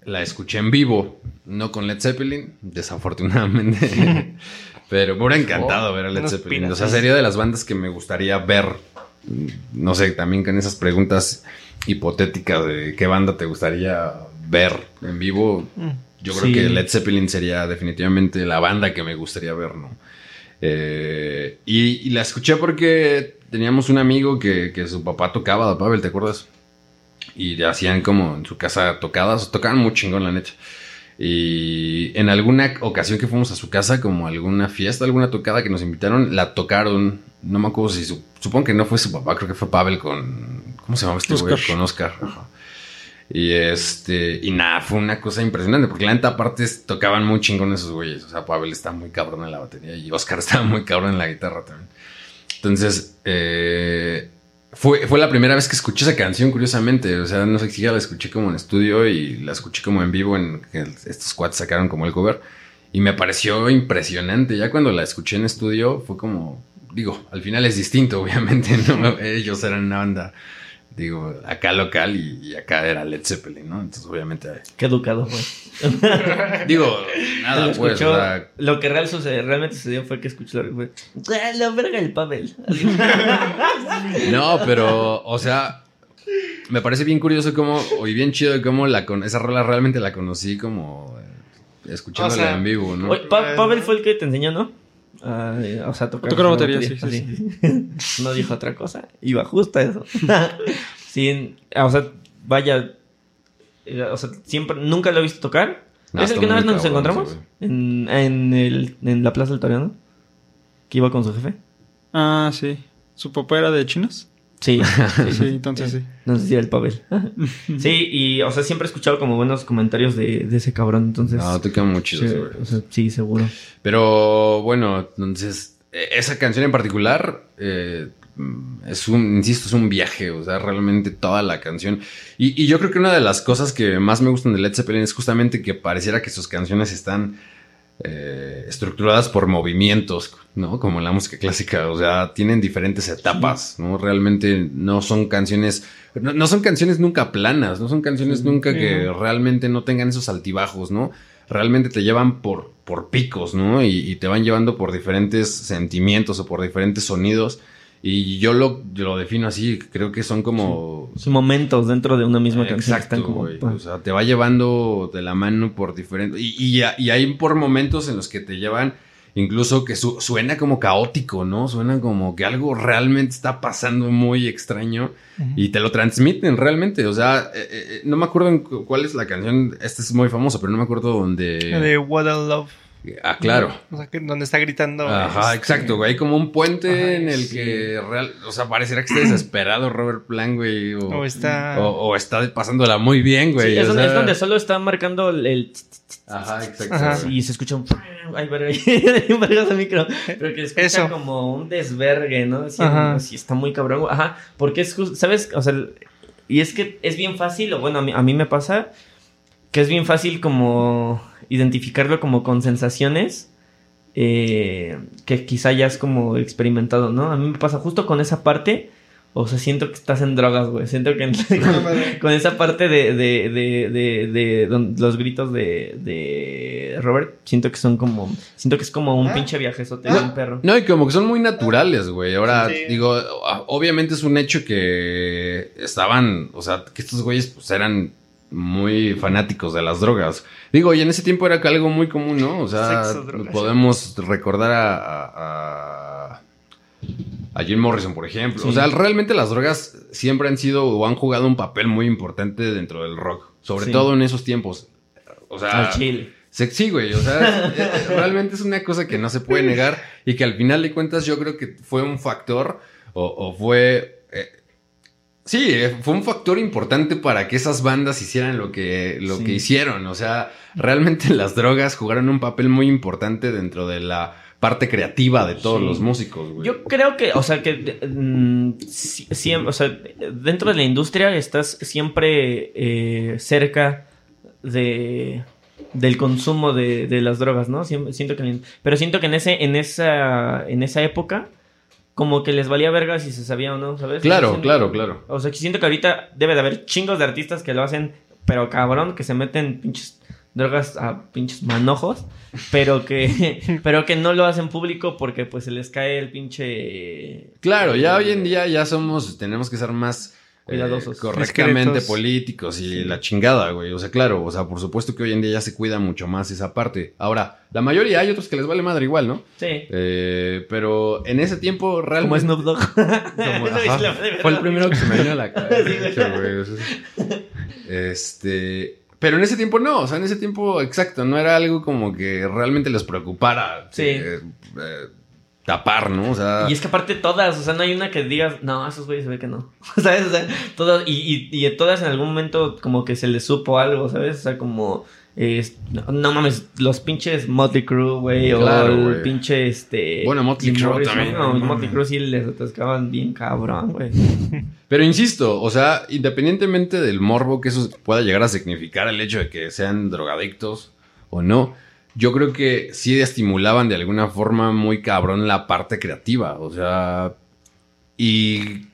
la escuché en vivo, no con Led Zeppelin, desafortunadamente. Pero me hubiera encantado ver a Led Zeppelin. O sea, sería de las bandas que me gustaría ver. No sé, también con esas preguntas hipotéticas de qué banda te gustaría ver en vivo.
Mm.
Yo creo
Sí.
que Led Zeppelin sería definitivamente la banda que me gustaría ver, ¿no? Eh, y, y la escuché porque teníamos un amigo que, que su papá tocaba, Pavel, ¿te acuerdas? Y hacían como en su casa tocadas, tocaban muy chingón, la neta. Y en alguna ocasión que fuimos a su casa, como alguna fiesta, alguna tocada que nos invitaron, la tocaron. No me acuerdo si su- supongo que no fue su papá, creo que fue Pavel con. ¿Cómo se llamaba este güey? Con Oscar. ajá. Y este. Y nada, fue una cosa impresionante, porque la neta, aparte, tocaban muy chingón esos güeyes. O sea, Pavel está muy cabrón en la batería y Oscar estaba muy cabrón en la guitarra también. Entonces, eh, fue, fue la primera vez que escuché esa canción, curiosamente. O sea, no sé si ya la escuché como en estudio y la escuché como en vivo en estos cuates sacaron como el cover. Y me pareció impresionante. Ya cuando la escuché en estudio fue como, digo, al final es distinto, obviamente. Ellos eran una banda, digo, acá local y, y acá era Led Zeppelin, ¿no? Entonces, obviamente,
Qué educado fue.
digo, nada,
Lo
pues,
escuchó-
o sea,
Lo que real sucede- realmente sucedió fue que escuchó la, fue, "Ah, la verga el Pavel.
No, pero, o sea, me parece bien curioso cómo, y bien chido cómo la con esa rola realmente la conocí como eh, escuchándola
O sea,
en vivo, ¿no?
Oye, Pa- Pavel fue el que te enseñó, ¿no? O sea, tocar,
A tocar
la
batería, sí,
sí. no dijo otra cosa. Iba justo a eso. sí, o sea, vaya. eh, O sea, siempre, nunca lo he visto tocar.
No,
¿Es el que una vez nos
cabrón
encontramos? En, en, el, en la Plaza del Toreano. Que iba con su jefe.
Ah, sí. ¿Su papá era de chinos?
Sí, sí,
Sí, entonces sí.
No sé si era el Pavel. sí, y, o sea, siempre he escuchado como buenos comentarios de, de ese cabrón. Entonces.
No, toca muy chido,
sí, o sea, sí, seguro.
Pero bueno, entonces, eh, esa canción en particular eh, es un, insisto, es un viaje, o sea, realmente toda la canción. Y, y yo creo que una de las cosas que más me gustan de Led Zeppelin es justamente que pareciera que sus canciones están eh, estructuradas por movimientos, ¿no? Como en la música clásica, o sea, tienen diferentes etapas, ¿no? Realmente no son canciones, no, no son canciones nunca planas, no son canciones nunca que realmente no tengan esos altibajos, ¿no? Realmente te llevan por, por picos, ¿no? Y, y te van llevando por diferentes sentimientos o por diferentes sonidos. Y yo lo, yo lo defino así, creo que son como
Son momentos dentro de una misma canción. que
Exacto,
están como,
O sea, te va llevando de la mano por diferentes... Y, y, y hay por momentos en los que te llevan incluso que su- suena como caótico, ¿no? Suena como que algo realmente está pasando muy extraño y te lo transmiten realmente. O sea, eh, eh, no me acuerdo en cu- cuál es la canción. Esta es muy famosa, pero no me acuerdo dónde...
De What a Love.
Ah, claro.
O sea, que donde está gritando.
Ajá,
este,
exacto, güey. Hay como un puente
Ajá,
en el
sí.
que real, o sea, pareciera que está desesperado Robert Plant, güey. O,
O está-
o, o está pasándola muy bien, güey.
Sí, es,
o
donde,
sea-
es donde solo está marcando el.
Ajá, exacto.
Ajá.
y se escucha un. Ay, hay un micro. Pero que escucha
Eso.
como un desvergue, ¿no?
Ajá.
así está muy cabrón. Ajá, porque es justo. ¿Sabes? O sea, y es que es bien fácil, o bueno, a mí, a mí me pasa que es bien fácil como identificarlo como con sensaciones eh, que quizá ya has como experimentado, ¿no? A mí me pasa justo con esa parte. O sea, siento que estás en drogas, güey. Siento que con, con esa parte de, de, de, de, de los gritos de, de Robert, siento que son como, siento que es como un pinche viajezote de un perro.
No, y como que son muy naturales, güey. Ahora,
Sí.
digo, ah, obviamente es un hecho que estaban, o sea, que estos güeyes pues eran muy fanáticos de las drogas. Digo, y en ese tiempo era algo muy común, ¿no? O sea,
Sexo, drogas.
podemos recordar a, a, a- a Jim Morrison, por ejemplo.
Sí.
O sea, realmente las drogas siempre han sido o han jugado un papel muy importante dentro del rock. Sobre
Sí.
todo en esos tiempos. O sea,
Al chile.
se- Sí, güey, o sea, realmente es una cosa que no se puede negar y que al final de cuentas yo creo que fue un factor o, o fue... eh, sí, eh, fue un factor importante para que esas bandas hicieran lo que, lo
Sí.
que hicieron. O sea, realmente las drogas jugaron un papel muy importante dentro de la parte creativa de todos
Sí.
los músicos, güey.
Yo creo que, o sea, que mm, o sea, dentro de la industria estás siempre eh, cerca de del consumo de, de las drogas, ¿no? Siento que, pero siento que en ese, en esa, en esa época, como que les valía verga si se sabía o no, ¿sabes?
Claro,
Siento-
claro, claro.
O sea, que siento que ahorita debe de haber chingos de artistas que lo hacen, pero cabrón, que se meten pinches drogas a pinches manojos, pero que, pero que no lo hacen público porque pues se les cae el pinche...
Claro, ya hoy en día ya somos, tenemos que ser más eh, correctamente
Discretos.
políticos y la chingada, güey. O sea, claro, o sea, por supuesto que hoy en día ya se cuida mucho más esa parte. Ahora, la mayoría hay otros que les vale madre igual, ¿no?
Sí.
Eh, pero en ese tiempo realmente...
Como Snoop Dogg.
Como- ajá, fue el primero que se me vino a la cabeza.
Sí,
de hecho, güey, Este. Pero en ese tiempo no, o sea, en ese tiempo, exacto, no era algo como que realmente les preocupara
Sí.
eh, eh, tapar, ¿no? O sea,
Y es que aparte todas, o sea, no hay una que digas, no, esos güeyes se ve que no. ¿Sabes? O sea, todas, y, y, y todas en algún momento como que se les supo algo, ¿sabes? O sea, como, eh, no, no mames, los pinches Motley Crue, güey,
Claro,
o el pinche, este...
Bueno, Motley Crue también,
No,
no
Motley. Crue sí les atascaban bien cabrón, güey.
Pero insisto, o sea, independientemente del morbo que eso pueda llegar a significar el hecho de que sean drogadictos o no, yo creo que sí estimulaban de alguna forma muy cabrón la parte creativa, o sea, y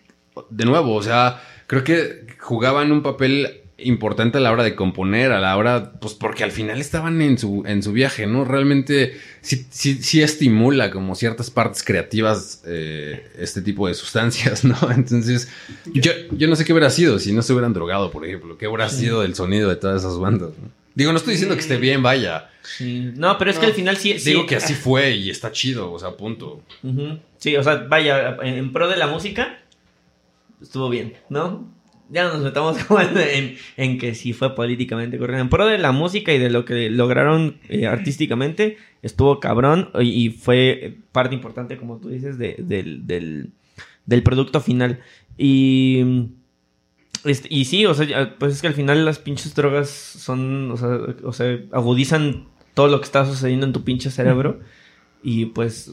de nuevo, o sea, creo que jugaban un papel importante a la hora de componer, a la hora, pues porque al final estaban en su, en su viaje, ¿no? Realmente sí, sí, sí estimula como ciertas partes creativas eh, este tipo de sustancias, ¿no? Entonces, yo, yo no sé qué hubiera sido si no se hubieran drogado, por ejemplo, qué hubiera sido el sonido de todas esas bandas, ¿no? Digo, no estoy diciendo que esté bien, vaya.
Sí. No, pero es que al final sí... sí
Digo que así fue y está chido, o sea, punto.
Sí, o sea, vaya, en, en pro de la música, estuvo bien, ¿no? Ya no nos metamos en, en- en que sí fue políticamente correcto. En pro de la música y de lo que lograron eh, artísticamente, estuvo cabrón y, y fue parte importante, como tú dices, de- del, del, del producto final. Y, y sí, o sea, ya, pues es que al final las pinches drogas son, o sea, o sea, agudizan todo lo que está sucediendo en tu pinche cerebro. Y pues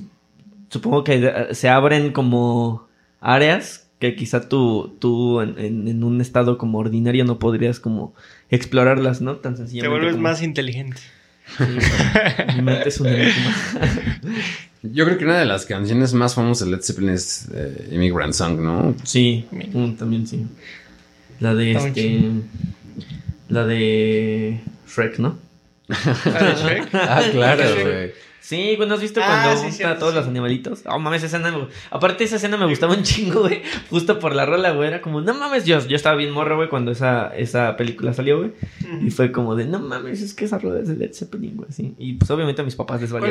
supongo que eh, se abren como áreas que quizá tú, tú en, en- en un estado como ordinario no podrías como explorarlas, ¿no? Tan
Te
sencillamente.
vuelves
como-
más inteligente.
Sí, mi mente es un.
Yo creo que una de las canciones más famosas de Led Zeppelin es eh, Immigrant Song, ¿no?
Sí, mm, también sí. La de
Está
este. La de Shrek, ¿no?
¿Ah, de Shrek?
Ah, claro, güey.
Sí, güey, ¿no has visto
Ah,
cuando
sí,
junta
cierto,
a todos
sí.
los animalitos? Oh, mames, esa escena. me- Aparte, esa escena me gustaba un chingo, güey. Justo por la rola, güey. Era como, no mames, yo, yo estaba bien morro, güey, cuando esa, esa película salió, güey. Y fue como de, no mames, es que esa rola es de Led Zeppelin, güey, sí. Y pues obviamente a mis papás les valía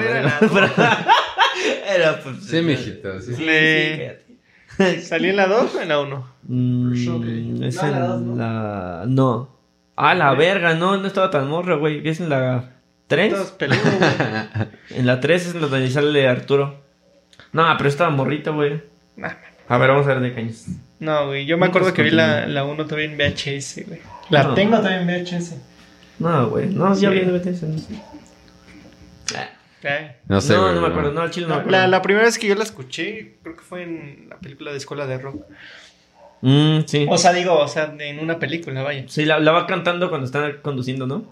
¿Cuál era la-
Era pues.
Sí, mijito, sí.
Sí,
Le-
sí, cállate.
¿Salió en la 2 o en la 1?
Mm, es
No,
en
la dos, ¿no?
la. No. Ah, la verga, no, no estaba tan morro, güey. Es en la 3.
Todos peludos, güey.
En la 3 es donde sale Arturo. No, pero estaba morrito, güey.
Nah.
A ver, vamos a ver de caños.
No, güey. Yo me acuerdo que vi la, la 1 todavía en VHS, güey. La
No.
tengo todavía en VHS.
No, güey. No, ya
Sí.
vi DVDs. No, sé.
Eh.
No sé,
no, no me acuerdo. No, al chile no me acuerdo.
la, la primera vez que yo la escuché, creo que fue en la película de Escuela de Rock.
Mm, sí.
O sea, digo, o sea, en una película, vaya.
Sí, la, la va cantando cuando están conduciendo, ¿no?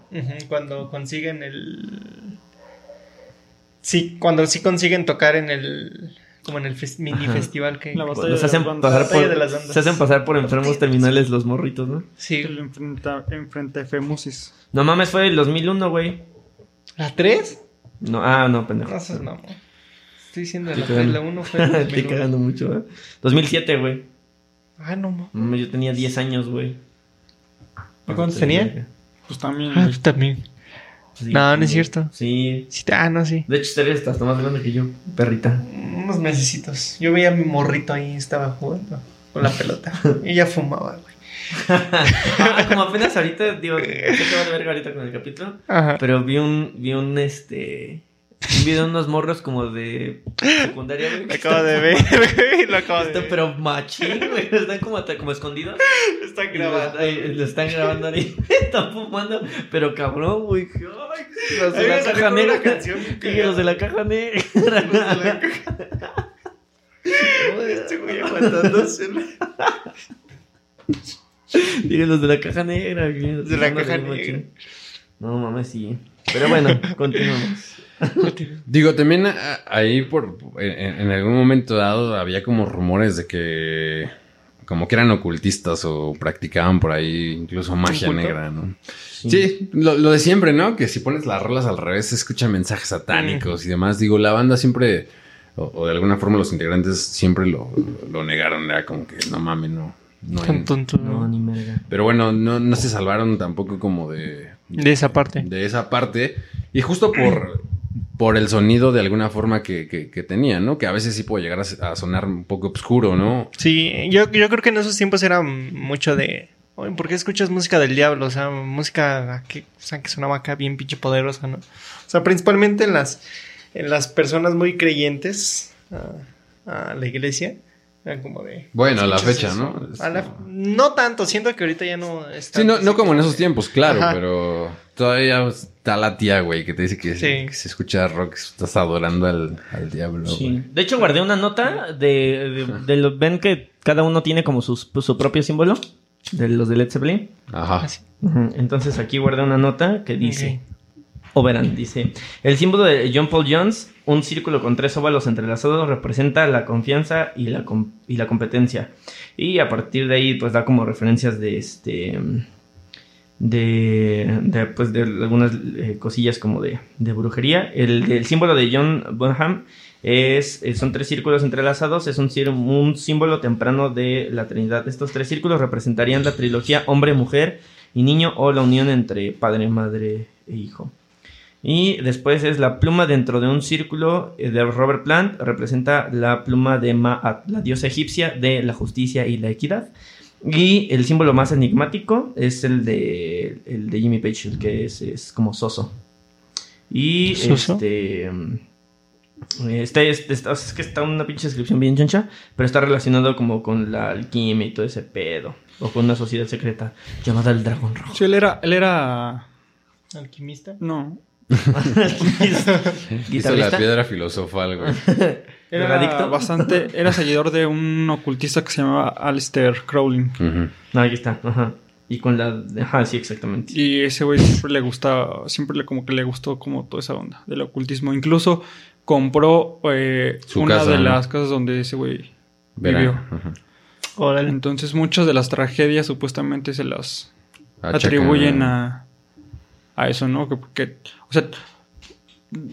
Cuando consiguen el... Sí, cuando sí consiguen tocar en el... Como en el fes- mini
Ajá.
festival que...
La batalla
Cuando se
de
hacen,
las
pasar
Batalla
por,
de las bandas.
se hacen pasar por enfermos terminales los morritos, ¿no?
Que
Sí.
lo enfrenta, enfrenta a Femusis.
No mames, fue el 2001, güey.
¿La 3?
No, ah, no, pendejo.
No seas mamón. Estoy diciendo
Estoy
la 3, la
cagando.
1 fue en
Estoy
2001.
cagando mucho, ¿eh? 2007, güey.
Ah, no,
mames. Yo tenía 10 años, güey.
¿Y cuántos tenía?
Pues también.
Ah, tú también.
Sí,
No, no es cierto.
Sí.
Sí, ah, no, sí.
De hecho, eres hasta más grande que yo, perrita.
Unos mesecitos. Yo veía a mi morrito ahí, estaba jugando con la pelota. y ella fumaba, güey.
Ah, como apenas ahorita, digo, sé que va a verga ahorita con el capítulo.
Ajá.
Pero vi un, vi un, este, Un video de unos morros como de secundaria, güey.
Lo acabo de ver, güey. Lo acabo de ver.
pero machín, güey. Están como, como escondidos.
Está
Y
grabado.
Lo, están grabando ahí. Están fumando. Pero cabrón, güey. Ay, Los de la caja negra. los de la caja negra.
Este güey aguantándosela.
Dije los de la caja negra.
Los de la caja negra.
No mames, sí. Pero bueno, continuamos.
Digo, también a- ahí por en, en algún momento dado había como rumores de que como que eran ocultistas o practicaban por ahí incluso magia negra, ¿no? Sí, lo, lo de siempre, ¿no? Que si pones las rolas al revés se escuchan mensajes satánicos y demás. Digo, la banda siempre, o, o de alguna forma los integrantes siempre lo, lo negaron. Era como que no mames, no. No hay-
Tan tonto.
No, ni merga.
Pero bueno, no, no se salvaron tampoco como de,
De esa parte.
de esa parte. Y justo por, por el sonido de alguna forma que, que, que tenía, ¿no? Que a veces sí puede llegar a, a sonar un poco oscuro, ¿no?
Sí, yo, yo creo que en esos tiempos era mucho de. Oye, ¿por qué escuchas música del diablo? O sea, música que, o sea, que sonaba acá bien pinche poderosa, ¿no? O sea, principalmente en las, en las personas muy creyentes a, a la iglesia. Eran como de.
Bueno, a la
¿escuchas
fecha,
eso?
¿no?
A la- no tanto, siento que ahorita ya no está.
Sí, no, no como en esos tiempos, claro,
Ajá.
pero todavía está la tía, güey, que te dice que,
Sí.
que se escucha rock, estás adorando al, al diablo.
Sí.
güey.
De hecho, guardé una nota de, de, de. Ven que cada uno tiene como sus- su propio símbolo. De los de Led Zeppelin.
Ajá.
Así.
Ujú, Entonces aquí guardé una nota que dice. Verán, dice. El símbolo de John Paul Jones, un círculo con tres óvalos entrelazados, representa la confianza y la, y la competencia. Y a partir de ahí, pues da como referencias de este. De, pues, de algunas eh, cosillas como de, de brujería. El, símbolo de John Bonham es, eh, son tres círculos entrelazados. Es un, un símbolo temprano de la Trinidad. Estos tres círculos representarían la trilogía hombre, mujer y niño o la unión entre padre, madre e hijo. Y después es la pluma dentro de un círculo eh, de Robert Plant, representa la pluma de Ma'at, la diosa egipcia de la justicia y la equidad. Y el símbolo más enigmático es el de, el de Jimmy Page, el que es, es como soso. Y
¿Soso?
este. mm, Este, este- está- es que está una pinche descripción bien chancha, pero está relacionado como con la alquimia y todo ese pedo. O con una sociedad secreta llamada el Dragón Rojo.
Sí, él era, él era,
¿Alquimista?
no,
Hizo la piedra filosofal, güey.
era
¿Drogadicto?
bastante, era seguidor de un ocultista que se llamaba Alistair Crowling.
Ujú.
No, aquí está, ajá. Y con la... Ajá, sí, exactamente.
Y ese güey siempre le gustaba, siempre le como que le gustó como toda esa onda del ocultismo. Incluso compró eh,
Su
una
casa,
de
¿no?
las casas donde ese güey vivió.
Ajá.
Órale.
Entonces muchas de las tragedias supuestamente se las atribuyen a, a eso, ¿no? Que, que- o sea,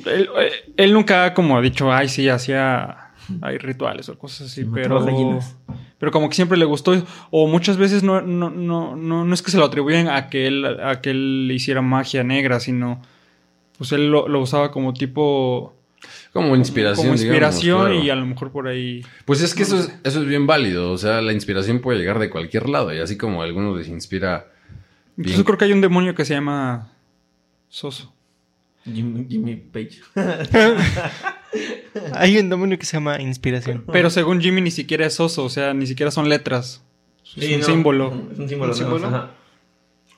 él, él nunca ha como dicho, ay, sí, hacía hay rituales o cosas así, pero, pero como que siempre le gustó, o muchas veces no, no, no, no, no es que se lo atribuyen a que él, a que él hiciera magia negra, sino pues él lo, lo usaba como tipo
Como inspiración.
como inspiración
digamos, claro.
y a lo mejor por ahí
Pues es que eso, es, eso es bien válido. O sea, la inspiración puede llegar de cualquier lado. Y así como a algunos les inspira. Bien.
creo que hay un demonio que se llama Soso.
Jimmy, Jimmy Page.
Hay un demonio que se llama Inspiración.
Pero según Jimmy ni siquiera es Soso, o sea, ni siquiera son letras. Es
Sí,
un
no,
símbolo.
Es un símbolo.
¿Un símbolo?
ajá.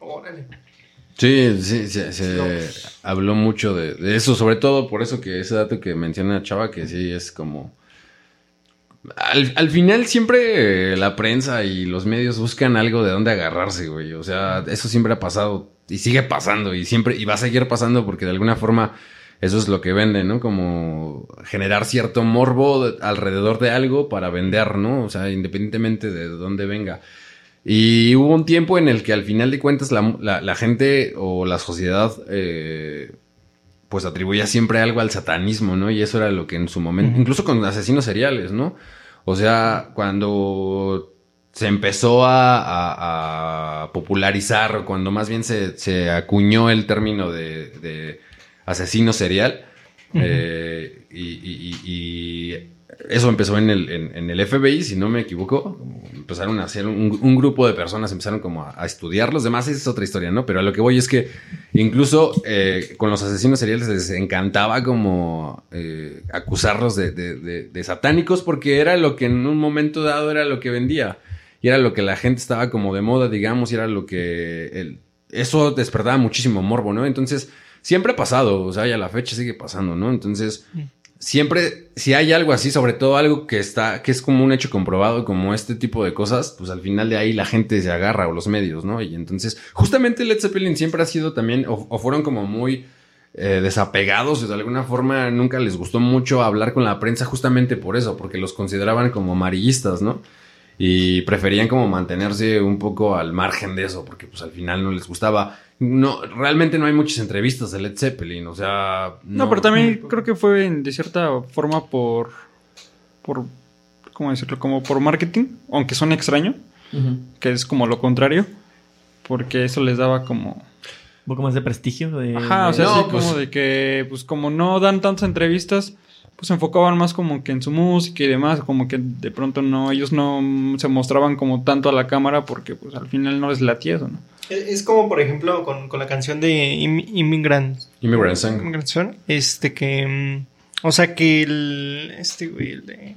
Órale.
Sí, sí, se, se habló mucho de, de eso. Sobre todo por eso que ese dato que menciona Chava, que sí es como. Al, al final siempre la prensa y los medios buscan algo de dónde agarrarse, güey. O sea, eso siempre ha pasado y sigue pasando y siempre y va a seguir pasando porque de alguna forma eso es lo que vende, ¿no? Como generar cierto morbo de- alrededor de algo para vender, ¿no? O sea, independientemente de dónde venga. Y hubo un tiempo en el que al final de cuentas la, la- la gente o la sociedad eh, pues atribuía siempre algo al satanismo, ¿no? Y eso era lo que en su momento, incluso con asesinos seriales, ¿no? O sea, cuando se empezó a, a- a popularizar, o cuando más bien se, se acuñó el término de, de asesino serial, eh, y, y- y- y eso empezó en el, en, en el FBI, si no me equivoco. Empezaron a hacer un, un grupo de personas, empezaron como a, a estudiar. Los demás esa es otra historia, ¿no? Pero a lo que voy es que incluso eh, con los asesinos seriales les encantaba como eh, acusarlos de, de- de- de satánicos porque era lo que en un momento dado era lo que vendía. Y era lo que la gente estaba como de moda, digamos, y era lo que... el- eso despertaba muchísimo morbo, ¿no? Entonces, siempre ha pasado, o sea, y a la fecha sigue pasando, ¿no? Entonces, siempre, si hay algo así, sobre todo algo que está, que es como un hecho comprobado, como este tipo de cosas, pues al final de ahí la gente se agarra o los medios, ¿no? Y entonces, justamente Led Zeppelin siempre ha sido también, o, o fueron como muy eh, desapegados, de alguna forma nunca les gustó mucho hablar con la prensa justamente por eso, porque los consideraban como amarillistas, ¿no? Y preferían como mantenerse un poco al margen de eso, porque pues al final no les gustaba. No, realmente no hay muchas entrevistas de Led Zeppelin, o sea...
No, pero también creo que fue en- de cierta forma por. por. ¿Cómo decirlo? Como por marketing, aunque suene extraño, que es como lo contrario, porque eso les daba como.
Un poco más de prestigio. De,
Ajá, o sea,
No,
así
pues-
como de que, pues como no dan tantas entrevistas, pues se enfocaban más como que en su música y demás, como que de pronto no, ellos no se mostraban como tanto a la cámara porque pues al final no les latía eso, ¿no?
Es como, por ejemplo, con, con la canción de Im- Immigrant,
Immigrant Song.
Immigrant Song, este que... mm, O sea, que el... Este güey, el de...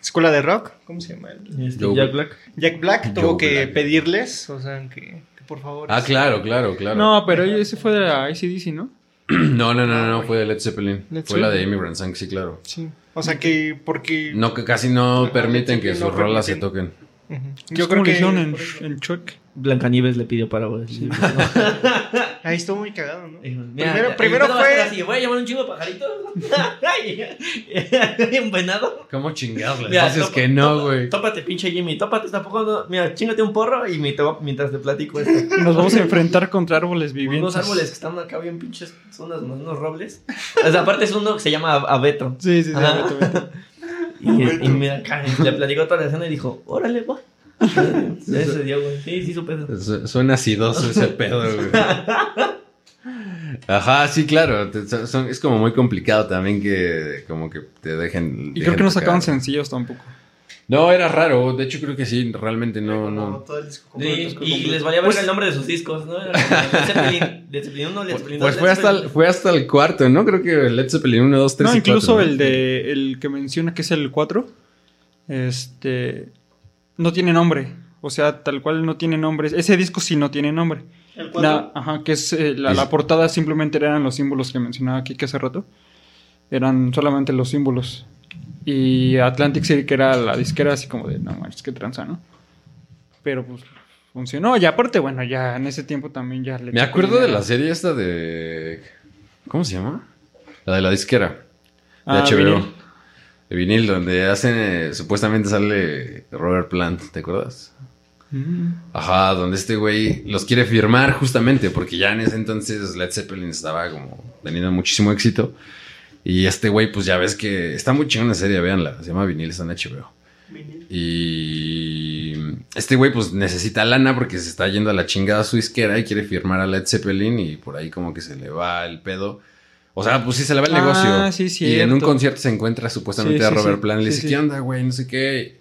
Escuela de Rock, ¿cómo se llama? El-
Este,
Joe-
Jack Black.
Jack Black tuvo
Joe
que
Black.
pedirles, o sea, que, que por favor...
Ah, claro, claro, claro.
No, pero ese fue de la ICDC, ¿no?
No, no, no, no, fue de Led Zeppelin.
Led
fue la de. Immigrant Song, sí, claro.
Sí. O sea, que porque...
No, que casi no
Ajá,
permiten que sus
no
rolas se toquen.
Yo
Yo creo que...
en, en Chuck.
Blancanieves le pidió para. Sí.
Ahí estuvo muy cagado, ¿no?
Dijo,
Primero- fue-
así, voy a llamar un chingo de pajaritos. Un venado.
¿Cómo chingados les
Mira, topa-
que no, güey?
Tópate, pinche Jimmy. Tópate, tampoco. No. Mira, chingate un porro y me mientras te platico esto.
Nos vamos a enfrentar contra árboles vivientes.
Unos árboles que están acá bien pinches. Son unos, unos robles. O sea, aparte es uno que se llama Abeto.
Sí, sí, sí.
Y, y mira, acá, le platicó toda la escena y dijo, órale, va. Ese dio, güey. Sí, sí, su pedo.
Su- Suena acidoso ese pedo, güey. Ajá, sí, claro. te- son- es como muy complicado también que como que te dejen.
Y
dejen
creo que no
tocar.
sacaban sencillos tampoco.
No, era raro. De hecho, creo que sí. Realmente no, no.
todo el disco
Sí,
completo.
y les valía ver el nombre de sus discos, ¿no? Led Zeppelin 1, Led Zeppelin 2.
Pues fue hasta, el, fue hasta el cuarto, ¿no? Creo que Led Zeppelin 1, 2, 3
No,
y
incluso
4, ¿no?
el de el que menciona que es el 4, este no tiene nombre. O sea, tal cual no tiene nombre. Ese disco sí no tiene nombre.
El cuatro.
Na- ajá, que es eh, la, la portada simplemente eran los símbolos que mencionaba aquí que hace rato. Eran solamente los símbolos. Y Atlantic City, que era la disquera, así como de, no manches, qué tranza, ¿no? Pero pues funcionó. Y aparte, bueno, ya en ese tiempo también ya le
Me acuerdo de la serie esta de. ¿Cómo se llama? La de la disquera. De
Ah,
HBO.
vinil.
De vinil, donde hacen. eh, supuestamente sale Robert Plant, ¿te acuerdas?
Mm.
Ajá, donde este güey los quiere firmar justamente, porque ya en ese entonces Led Zeppelin estaba como teniendo muchísimo éxito. Y este güey, pues ya ves que está muy chingona la serie, véanla. Se llama Vinil, está en HBO. Y este güey pues necesita lana porque se está yendo a la chingada su disquera y quiere firmar a Led Zeppelin y por ahí como que se le va el pedo. O sea, pues sí se le va el
Ah,
negocio.
sí,
y en un
cierto.
concierto se encuentra supuestamente
Sí,
a Robert
sí.
Plant y le
Sí,
dice,
sí.
¿qué onda, güey? No sé qué.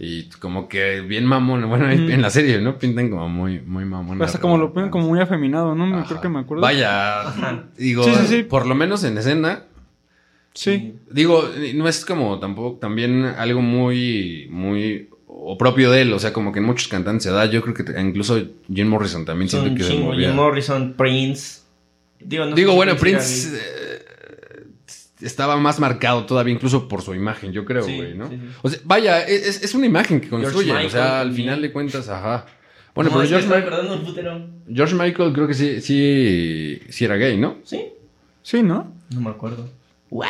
Y como que bien mamón, bueno,
Mm.
en la serie, ¿no? Pintan como muy, muy mamón.
Hasta como lo ponen como muy afeminado, ¿no? Me- Creo que me acuerdo.
Vaya, digo,
Sí, sí, sí.
por lo menos en escena,
Sí.
Digo, no es como tampoco también algo muy, muy o propio de él, o sea, como que en muchos cantantes se da. Yo creo que incluso Jim Morrison también
Son
siento que se movía.
Jim Morrison, Prince. Digo, no
bueno, Prince eh, estaba más marcado todavía, incluso por su imagen, yo creo,
Sí,
güey, ¿no?
sí, sí.
O sea, vaya, es, es una imagen que construye, o
Michael
sea, al final de cuentas, ajá. Bueno,
No,
pero George,
putero.
George Michael creo que sí, sí, sí era gay, ¿no?
¿Sí?
Sí, ¿no?
No me acuerdo. ¡Wow!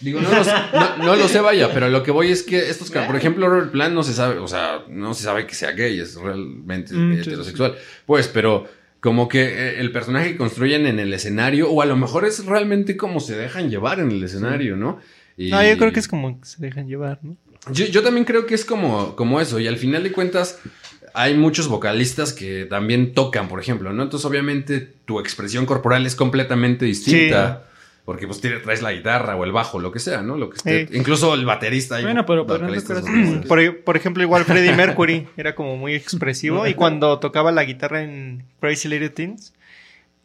Digo, no lo, sé- no, no lo sé, vaya, pero lo que voy es que estos, por ejemplo, Robert Plant no se sabe, o sea, no se sabe que sea gay, es realmente
Mm, sí,
heterosexual. Pues, pero como que eh, el personaje que construyen en el escenario, o a lo mejor es realmente como se dejan llevar en el escenario, ¿no? Y-
No, yo creo que es como que se dejan llevar, ¿no?
Yo, yo también creo que es como, como eso, y al final de cuentas hay muchos vocalistas que también tocan, por ejemplo, ¿no? Entonces, obviamente, tu expresión corporal es completamente distinta. Porque pues traes la guitarra o el bajo, lo que sea, ¿no? Lo que esté-
Sí.
Incluso el baterista.
Bueno, pero
vocalistas
tocar
donde-
así.
Por, por ejemplo, igual Freddie Mercury era como muy expresivo y cuando tocaba la guitarra en Crazy Little Things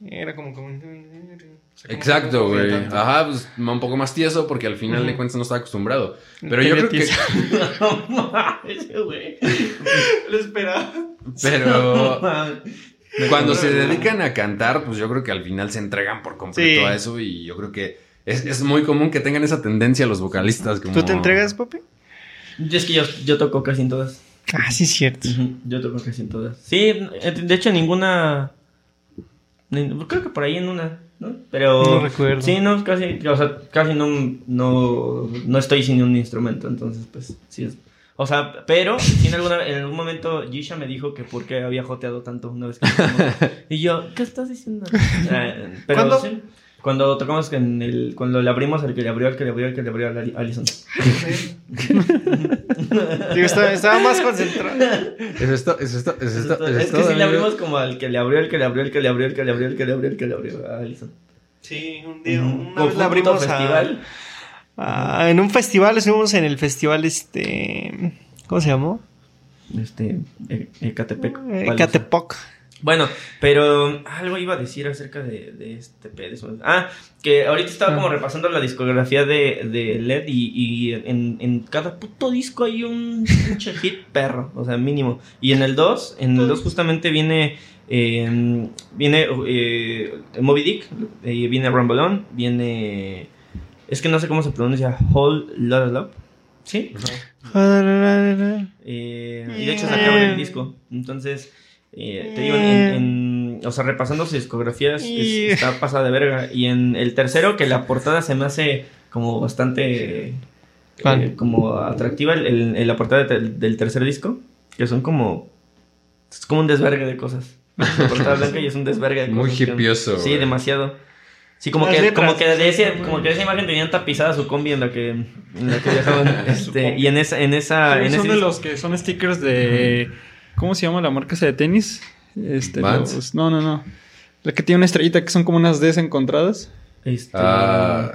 era como como
Exacto, güey. Ajá, pues un poco más tieso porque al final de
Ujú.
cuentas no estaba acostumbrado. Pero yo creo que...
No mames, güey.
Lo esperaba.
Pero cuando se dedican a cantar, pues yo creo que al final se entregan por completo
Sí.
a eso y yo creo que es, es muy común que tengan esa tendencia los vocalistas. Como...
¿Tú te entregas, papi?
Es que yo, yo toco casi en todas.
Ah, sí, cierto.
Ujú, Yo toco casi en todas. Sí, de hecho ninguna... ni- Creo que por ahí en una, ¿no? Pero...
No recuerdo.
Sí, no, casi, o sea, casi no, no, no estoy sin un instrumento, entonces pues sí es... O sea, pero en, alguna, en algún momento Gisha me dijo que por qué había joteado tanto una vez que. Y yo, ¿qué estás diciendo? Pero
¿Cuándo?
sí, cuando tocamos en el... Cuando le abrimos al que le abrió, al que le abrió, al que le abrió a Ali- Alison.
Digo, estaba, estaba más concentrado.
Eso es, eso es, to- eso es, to- eso
es
es
que
todo,
sí le abrimos como al que le abrió, el que le abrió, el que le abrió, el que le abrió, el que le abrió, el que le abrió a Alison.
Sí, un día, una vez
puto
abrimos a-
festival.
a- en un festival, estuvimos en el festival, este... ¿Cómo se llamó?
Este, E- Ecatepec.
Eh. Catepec.
Bueno, pero algo iba a decir acerca de, de este pedo. Ah, que ahorita estaba como
Ah.
repasando la discografía de, de LED y, y en, en cada puto disco hay un pinche hit perro, o sea, mínimo. Y en el 2, en el 2 justamente viene eh, viene eh, Moby Dick, eh, viene Rumble On, viene... Es que no sé cómo se pronuncia, Whole Lotta Love. ¿Sí? Eh, y de hecho sacaron el disco. Entonces, eh, te digo, en, en- o sea, repasando su discografía, es- es- está pasada de verga. Y en el tercero, que la portada se me hace como bastante eh, como atractiva, el, el- el- la portada del, del tercer disco, que son como, es como un desvergue de cosas. La portada blanca y es un desvergue de
Muy
cosas. que-
hippioso,
Sí, demasiado. Sí, como
Las
que,
letras,
como que de ese,
sí,
como que esa imagen tenían tapizada su combi en la que, en la que viajaban. este, y en esa, en esa,
Sí,
en
son
ese
de
disco-
los que son stickers de. ¿Cómo se llama la marca esa de tenis? Este,
¿Vans?
los- no, no, no. La que tiene una estrellita que son como unas Ds encontradas.
Este,
Ah,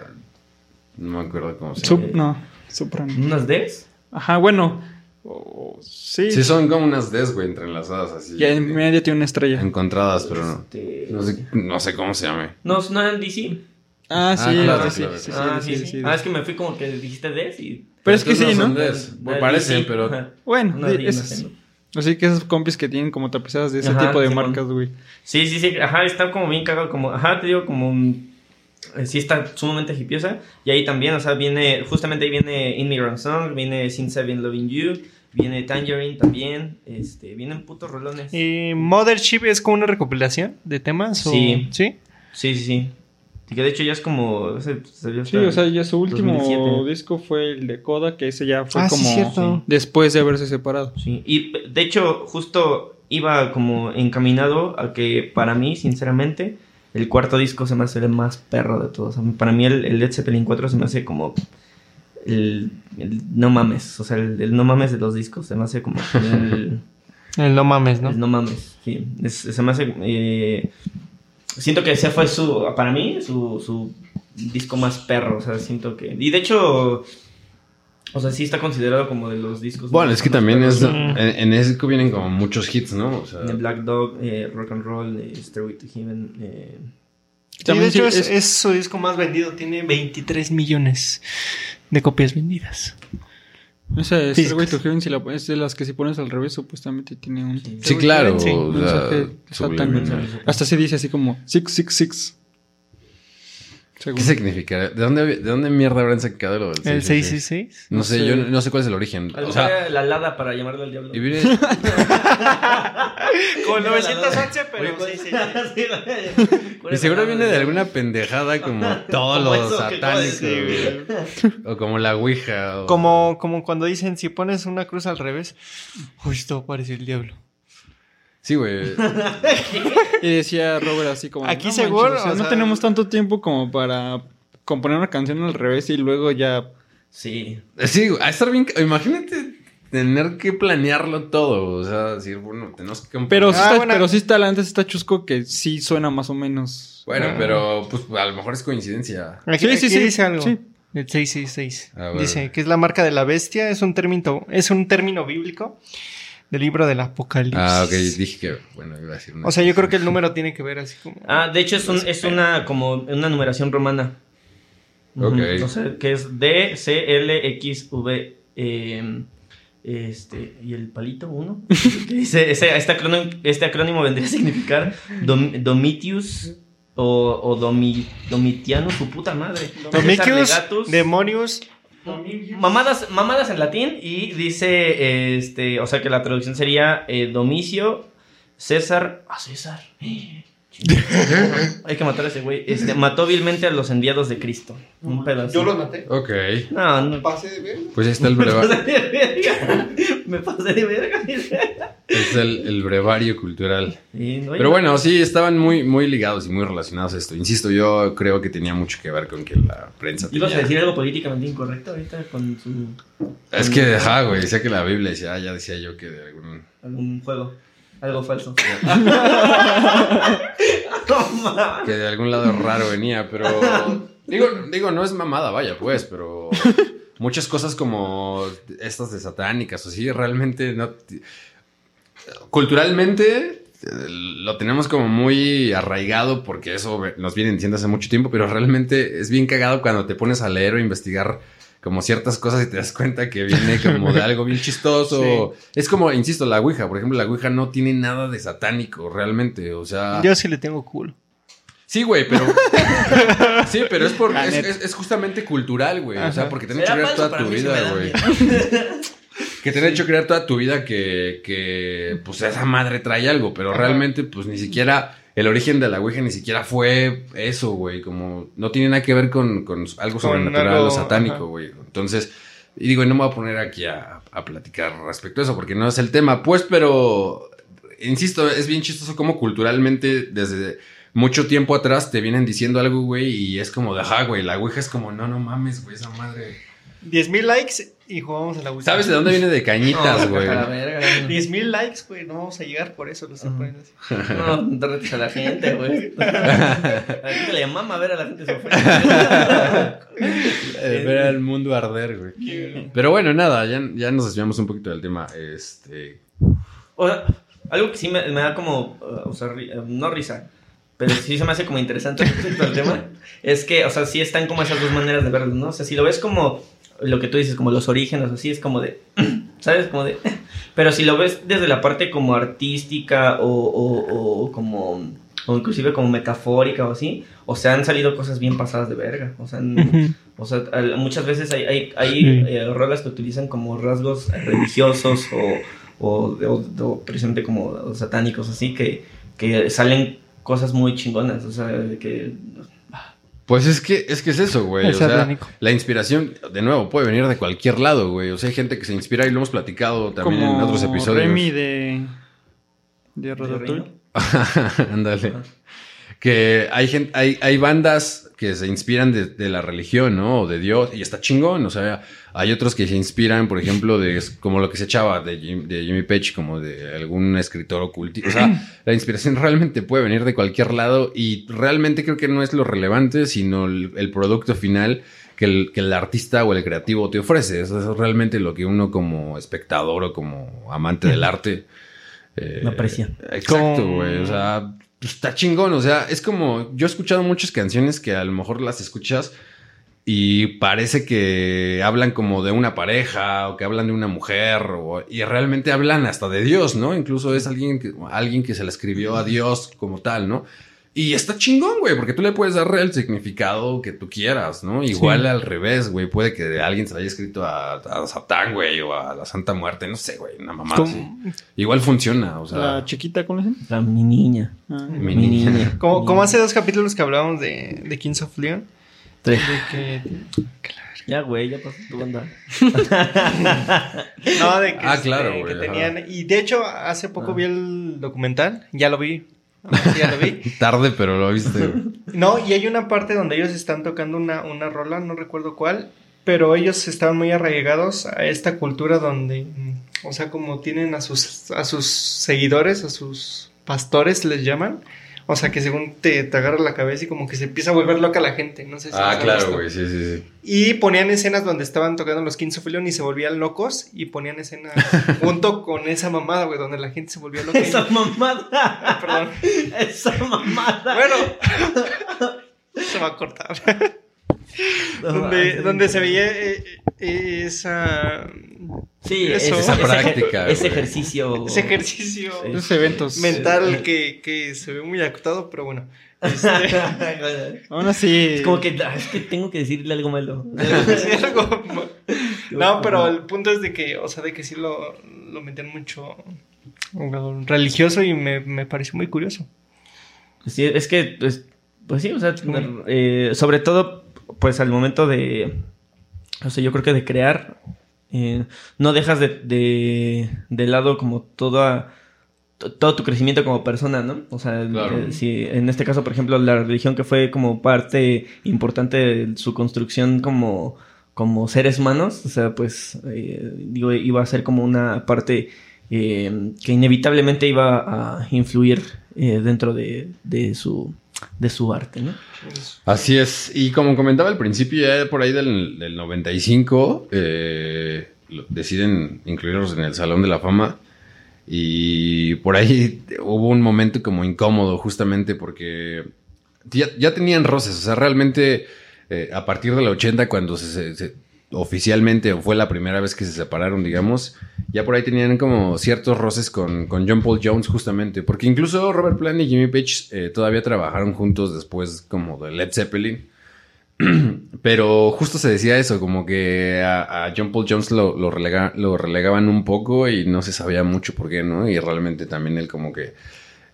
no me acuerdo cómo se
Sup-
llama.
no, Supra. no.
unas Ds.
Ajá, bueno. O- sí.
Sí, son como unas Ds, güey, entrelazadas así.
Y en medio tiene una estrella.
Encontradas, pero no.
Este,
No sé, no sé cómo se llame.
no, no eran DC.
Ah, sí,
Ah,
sí, sí,
es que me fui como que dijiste Ds y.
Pero es que sí,
son
¿no?
Parecen,
DC,
pero...
Bueno. Así que esos compis que tienen como tapizadas de ese
Ajá,
tipo de marcas, güey.
Sí, sí, sí. Ajá, está como bien cagado. Como, ajá, te digo, como. un- eh, Sí, está sumamente hipiosa. Y ahí también, o sea, viene. Justamente ahí viene Immigrant Song, viene Since I've Been Loving You, viene Tangerine también. Este, vienen putos rolones.
¿Y Mothership es como una recopilación de temas? o-
Sí.
¿Sí?
Sí, sí, sí. Y que de hecho ya es como. ese salió
Sí, o sea, ya su último
2007.
disco fue el de Coda, que ese ya fue
Ah, sí,
como
cierto.
después de haberse separado.
Sí, y de hecho, justo iba como encaminado a que para mí, sinceramente, el cuarto disco se me hace el más perro de todos. Para mí, el, el Led Zeppelin 4 se me hace como. El, el no mames, o sea, el, el no mames de los discos. Se me hace como. El,
El no mames, ¿no?
el no mames, sí. Es- se me hace. eh, siento que ese fue su. Para mí, su, su disco más perro. O sea, siento que. Y de hecho. O sea, sí está considerado como de los discos.
Bueno, es que también es... En, en ese disco vienen como muchos hits, ¿no? O sea...
De Black Dog, eh, Rock and Roll, eh, Stairway to Heaven. eh,
Sí, de hecho
sí,
es,
es-
es su disco más vendido. Tiene 23 millones de copias vendidas.
Esa es si la, es de las que si pones al revés, supuestamente tiene un...
Sí.
Sí, claro.
Sí.
o sea,
mensaje. Hasta se dice así como 666. Según.
¿Qué significa? ¿De dónde, ¿De dónde mierda habrán sacado lo del
El
666?
666.
No sé, yo no sé cuál es el origen.
algo
O sea,
la alada para llamarle al diablo.
y viene-
Con
La
911,
alada.
pero
Oye, ¿cuál-
666.
Sí, la-
y seguro viene de alguna pendejada como todo lo satánico. güey. O como la Ouija. o-
Como, como cuando dicen, si pones una cruz al revés, uy, esto parece el diablo.
Sí, güey.
Y decía Robert así como...
Aquí
"No
seguro,
manches, o sea,
o
no tenemos tanto tiempo como para componer una canción al revés y luego ya...
Sí.
Sí, güey, a estar bien. Imagínate tener que planearlo todo. O sea, decir, bueno, tenemos que... componer-
Pero sí,
Ah,
está,
bueno.
pero sí está, la antes está chusco que sí suena más o menos.
Bueno,
Ah.
pero pues a lo mejor es coincidencia.
Aquí,
Sí, sí,
aquí
sí,
dice algo.
sí.
El 666.
A ver.
Dice que es la marca de la bestia, es un término, es un término bíblico del libro del Apocalipsis.
Ah, ok, dije que, bueno, iba a decir una
O sea, yo creo que el número tiene que ver así como.
Ah, de hecho es, un, es una como una numeración romana.
Ok.
Sea, que es D, C, L, X, V. eh, este, y el palito 1. dice, ese- este, acrónimo, este acrónimo vendría a significar Dom- Domitius o, o Domi- Domitiano, su puta madre. Legatus.
Demonius.
Mamadas, mamadas en latín y dice, este, o sea que la traducción sería eh, Domicio, César, a César. Hay que matar a ese güey. Este, mató vilmente a los enviados de Cristo. Un pedazo.
Yo los maté.
Ok,
No, no.
Pase de ver.
pues ahí está el
Me
brevario.
pasé de verga. Me pasé de verga.
es el, el brevario cultural.
No
Pero bueno, sí, estaban muy, muy ligados y muy relacionados a esto. Insisto, yo creo que tenía mucho que ver con que la prensa
¿Ibas a decir algo políticamente incorrecto ahorita con su
Es que, ajá, güey, decía que la Biblia decía, ah, ya decía yo que de algún...
algún juego? Algo falso.
Que de algún lado raro venía, pero digo, digo, no es mamada, vaya, pues, pero muchas cosas como estas de satánicas o así, realmente no culturalmente eh, lo tenemos como muy arraigado porque eso nos viene diciendo hace mucho tiempo, pero realmente es bien cagado cuando te pones a leer o investigar como ciertas cosas y te das cuenta que viene como de algo bien chistoso. Es como, insisto, la Ouija, por ejemplo, la Ouija no tiene nada de satánico realmente, o sea...
Yo sí le tengo culo.
Sí, güey, pero. sí, pero es por. Es,
neta.
es- es justamente cultural, güey. O sea, porque te han hecho
falso,
toda tu vida, güey. Que te han hecho creer toda tu vida que, que. Pues esa madre trae algo, pero
Ajá.
realmente, pues ni siquiera. El origen de la Ouija ni siquiera fue eso, güey. Como. No tiene nada que ver con, con algo sobrenatural
algo-
o satánico,
ajá.
güey. Entonces. Y digo, y no me voy a poner aquí a, a platicar respecto a eso, porque no es el tema, pues, pero. Insisto, es bien chistoso como culturalmente desde mucho tiempo atrás te vienen diciendo algo, güey, y es como de, ajá, güey, la Ouija es como, no, no mames, güey, esa madre.
10.000 likes y jugamos a la Ouija.
¿Sabes de dónde viene de cañitas,
No,
güey?
a la verga.
10.000 likes, güey. No vamos a llegar por eso. Lo estoy
Ajá.
poniendo así.
No, no te retes a la gente, güey. A la gente le mama ver a la gente sufrir.
Eh, ver al mundo arder, güey. Pero bueno, nada, ya, ya nos desviamos un poquito del tema. Este.
O sea, algo que sí me, me da como, uh, o sea, ri- uh, no risa, pero sí se me hace como interesante respecto al tema, es que, o sea, sí están como esas dos maneras de verlo, ¿no? O sea, si lo ves como lo que tú dices, como los orígenes, así, es como de, ¿sabes? Como de, pero si lo ves desde la parte como artística o, o, o como, o inclusive como metafórica o así, o sea, han salido cosas bien pasadas de verga, o sea, o sea, muchas veces hay, hay, hay
Sí.
eh, rolas que utilizan como rasgos religiosos o, o, precisamente como satánicos, así que, que salen cosas muy chingonas, o sea, que...
Pues es que es que es eso, güey. O sea, la inspiración, de nuevo, puede venir de cualquier lado, güey. O sea, hay gente que se inspira y lo hemos platicado también en otros episodios.
Remy de. De Ratatouille.
Ándale. Que hay gente, hay, hay bandas que se inspiran de, de la religión, ¿no? O de Dios, y está chingón. O sea, hay otros que se inspiran, por ejemplo, de como lo que se echaba de, Jim- de Jimmy Page, como de algún escritor ocultista. O sea, la inspiración realmente puede venir de cualquier lado y realmente creo que no es lo relevante, sino el, el producto final que el, que el artista o el creativo te ofrece. Eso es realmente lo que uno como espectador o como amante del arte eh,
Lo aprecia.
Exacto, güey. O sea, pues, está chingón. O sea, es como. Yo he escuchado muchas canciones que a lo mejor las escuchas y parece que hablan como de una pareja o que hablan de una mujer o- y realmente hablan hasta de Dios, ¿no? Incluso es alguien que, alguien que se le escribió a Dios como tal, ¿no? Y está chingón, güey, porque tú le puedes dar el significado que tú quieras, ¿no? Igual al revés, güey. Puede que alguien se haya escrito a, a Satán, güey, o a la Santa Muerte, no sé, güey, una mamá así.
¿Cómo,
Igual funciona, o sea.
La chiquita, ¿cómo le dicen?
La, mi niña.
Ah.
Mi
Mi
niña.
niña.
como, como hace dos capítulos que hablábamos de, de Kings of Leon.
Tres.
De que,
Ya, güey, ya pasó tu banda.
no, de que,
Ah,
este,
claro,
que
güey,
tenían. Y de hecho, hace poco
Ah.
vi el documental. Ya lo vi. Ya lo vi.
Tarde, pero lo viste.
No, y hay una parte donde ellos están tocando una, una rola, no recuerdo cuál, pero ellos estaban muy arraigados a esta cultura donde mm, o sea, como tienen a sus, a sus seguidores, a sus pastores, les llaman. O sea, que según te, te agarra la cabeza y como que se empieza a volver loca la gente. No sé si
Ah, claro, güey, sí, sí, sí.
Y ponían escenas donde estaban tocando los Kings of Leon y se volvían locos. Y ponían escenas junto con esa mamada, güey, donde la gente se volvía loca. y-
Esa mamada.
Perdón.
Esa mamada.
Bueno, se va a cortar.
No,
donde, donde se veía eh, eh, esa,
Sí,
Eso. Esa
práctica,
Ese ejercicio.
ese ejercicio.
Esos eventos.
mental que, que se ve muy actuado, pero bueno. Este,
Aún así.
Es como que, ah, es que tengo que decirle algo malo.
algo no, pero el punto es de que, o sea, de que sí lo, lo metían mucho religioso y me, me pareció muy curioso.
Sí, es que, pues, pues sí, o sea, eh, sobre todo, pues al momento de, o sea, yo creo que de crear, eh, no dejas de, de, de lado como toda, to- todo tu crecimiento como persona, ¿no? O sea,
Claro.
eh, si en este caso, por ejemplo, la religión que fue como parte importante de su construcción como, como seres humanos, o sea, pues, eh, digo, iba a ser como una parte que inevitablemente iba a influir dentro de, de su, de su arte, ¿no?
Así es. Y como comentaba al principio, ya por ahí del, del 95, eh, deciden incluirlos en el Salón de la Fama. Y por ahí hubo un momento como incómodo, justamente porque ya, ya tenían roces. O sea, realmente eh, a partir del 80, cuando se- oficialmente fue la primera vez que se separaron, digamos, ya por ahí tenían como ciertos roces con, con John Paul Jones, justamente. Porque incluso Robert Plant y Jimmy Page eh, todavía trabajaron juntos después, como de Led Zeppelin. Pero justo se decía eso, como que a, a John Paul Jones lo, relega- lo relegaban un poco y no se sabía mucho por qué, ¿no? Y realmente también él como que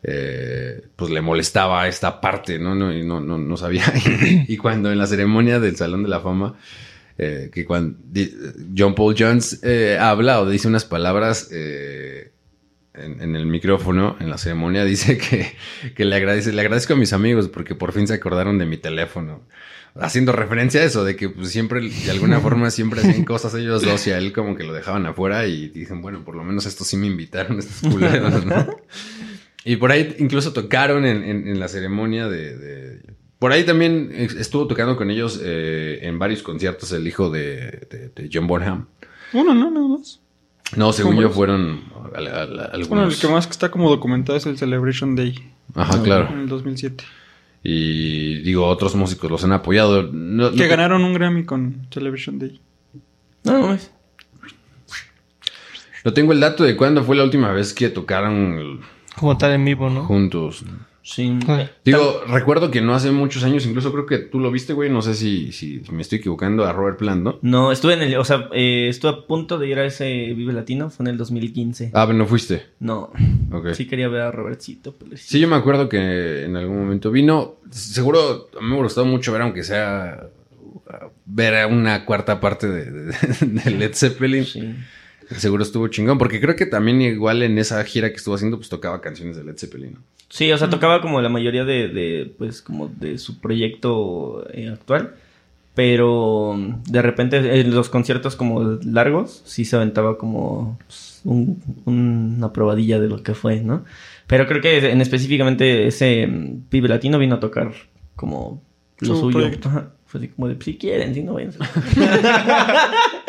eh, pues le molestaba esta parte, ¿no? no no, no, no sabía. y cuando en la ceremonia del Salón de la Fama, eh, que cuando John Paul Jones eh, habla o dice unas palabras eh, en, en el micrófono, en la ceremonia, dice que, que le agradece, le agradezco a mis amigos porque por fin se acordaron de mi teléfono. Haciendo referencia a eso, de que pues, siempre, de alguna forma, siempre hacían cosas ellos dos y a él como que lo dejaban afuera y dicen, bueno, por lo menos estos sí me invitaron, estos culeros, ¿no? Y por ahí incluso tocaron en, en- en la ceremonia de, de- Por ahí también estuvo tocando con ellos eh, en varios conciertos el hijo de, de- de John Bonham.
Uno, no, nada más.
No, según yo fueron al- al- algunos.
Bueno, el que más que está como documentado es el Celebration Day.
Ajá, claro.
En el 2007.
Y digo, otros músicos los han apoyado. No-
Que ganaron un Grammy con Celebration Day.
No, no, es-
No tengo el dato de cuándo fue la última vez que tocaron
Como tal en vivo, ¿no?
juntos.
Sí.
Digo, recuerdo que no hace muchos años, incluso creo que tú lo viste, güey. No sé si, si me estoy equivocando a Robert Plant, ¿no?
No, estuve en el, o sea, eh, estuve a punto de ir a ese Vive Latino, fue en el 2015.
Ah, pero no fuiste.
No,
Ok.
sí quería ver a Robertcito, pero sí.
Sí, yo me acuerdo que en algún momento vino. Seguro a mí me gustó mucho ver, aunque sea ver a una cuarta parte de, de- de Led Zeppelin.
Sí.
Seguro estuvo chingón, porque creo que también igual en esa gira que estuvo haciendo, pues tocaba canciones de Led Zeppelin. ¿no?
Sí, o sea, tocaba como la mayoría de, de, pues, como de su proyecto eh, actual. Pero de repente en los conciertos como largos, sí se aventaba como pues, un- una probadilla de lo que fue, ¿no? Pero creo que en específicamente ese mm, pibe latino vino a tocar como lo
Su
suyo. Fue así como de, si quieren, si no, vayan.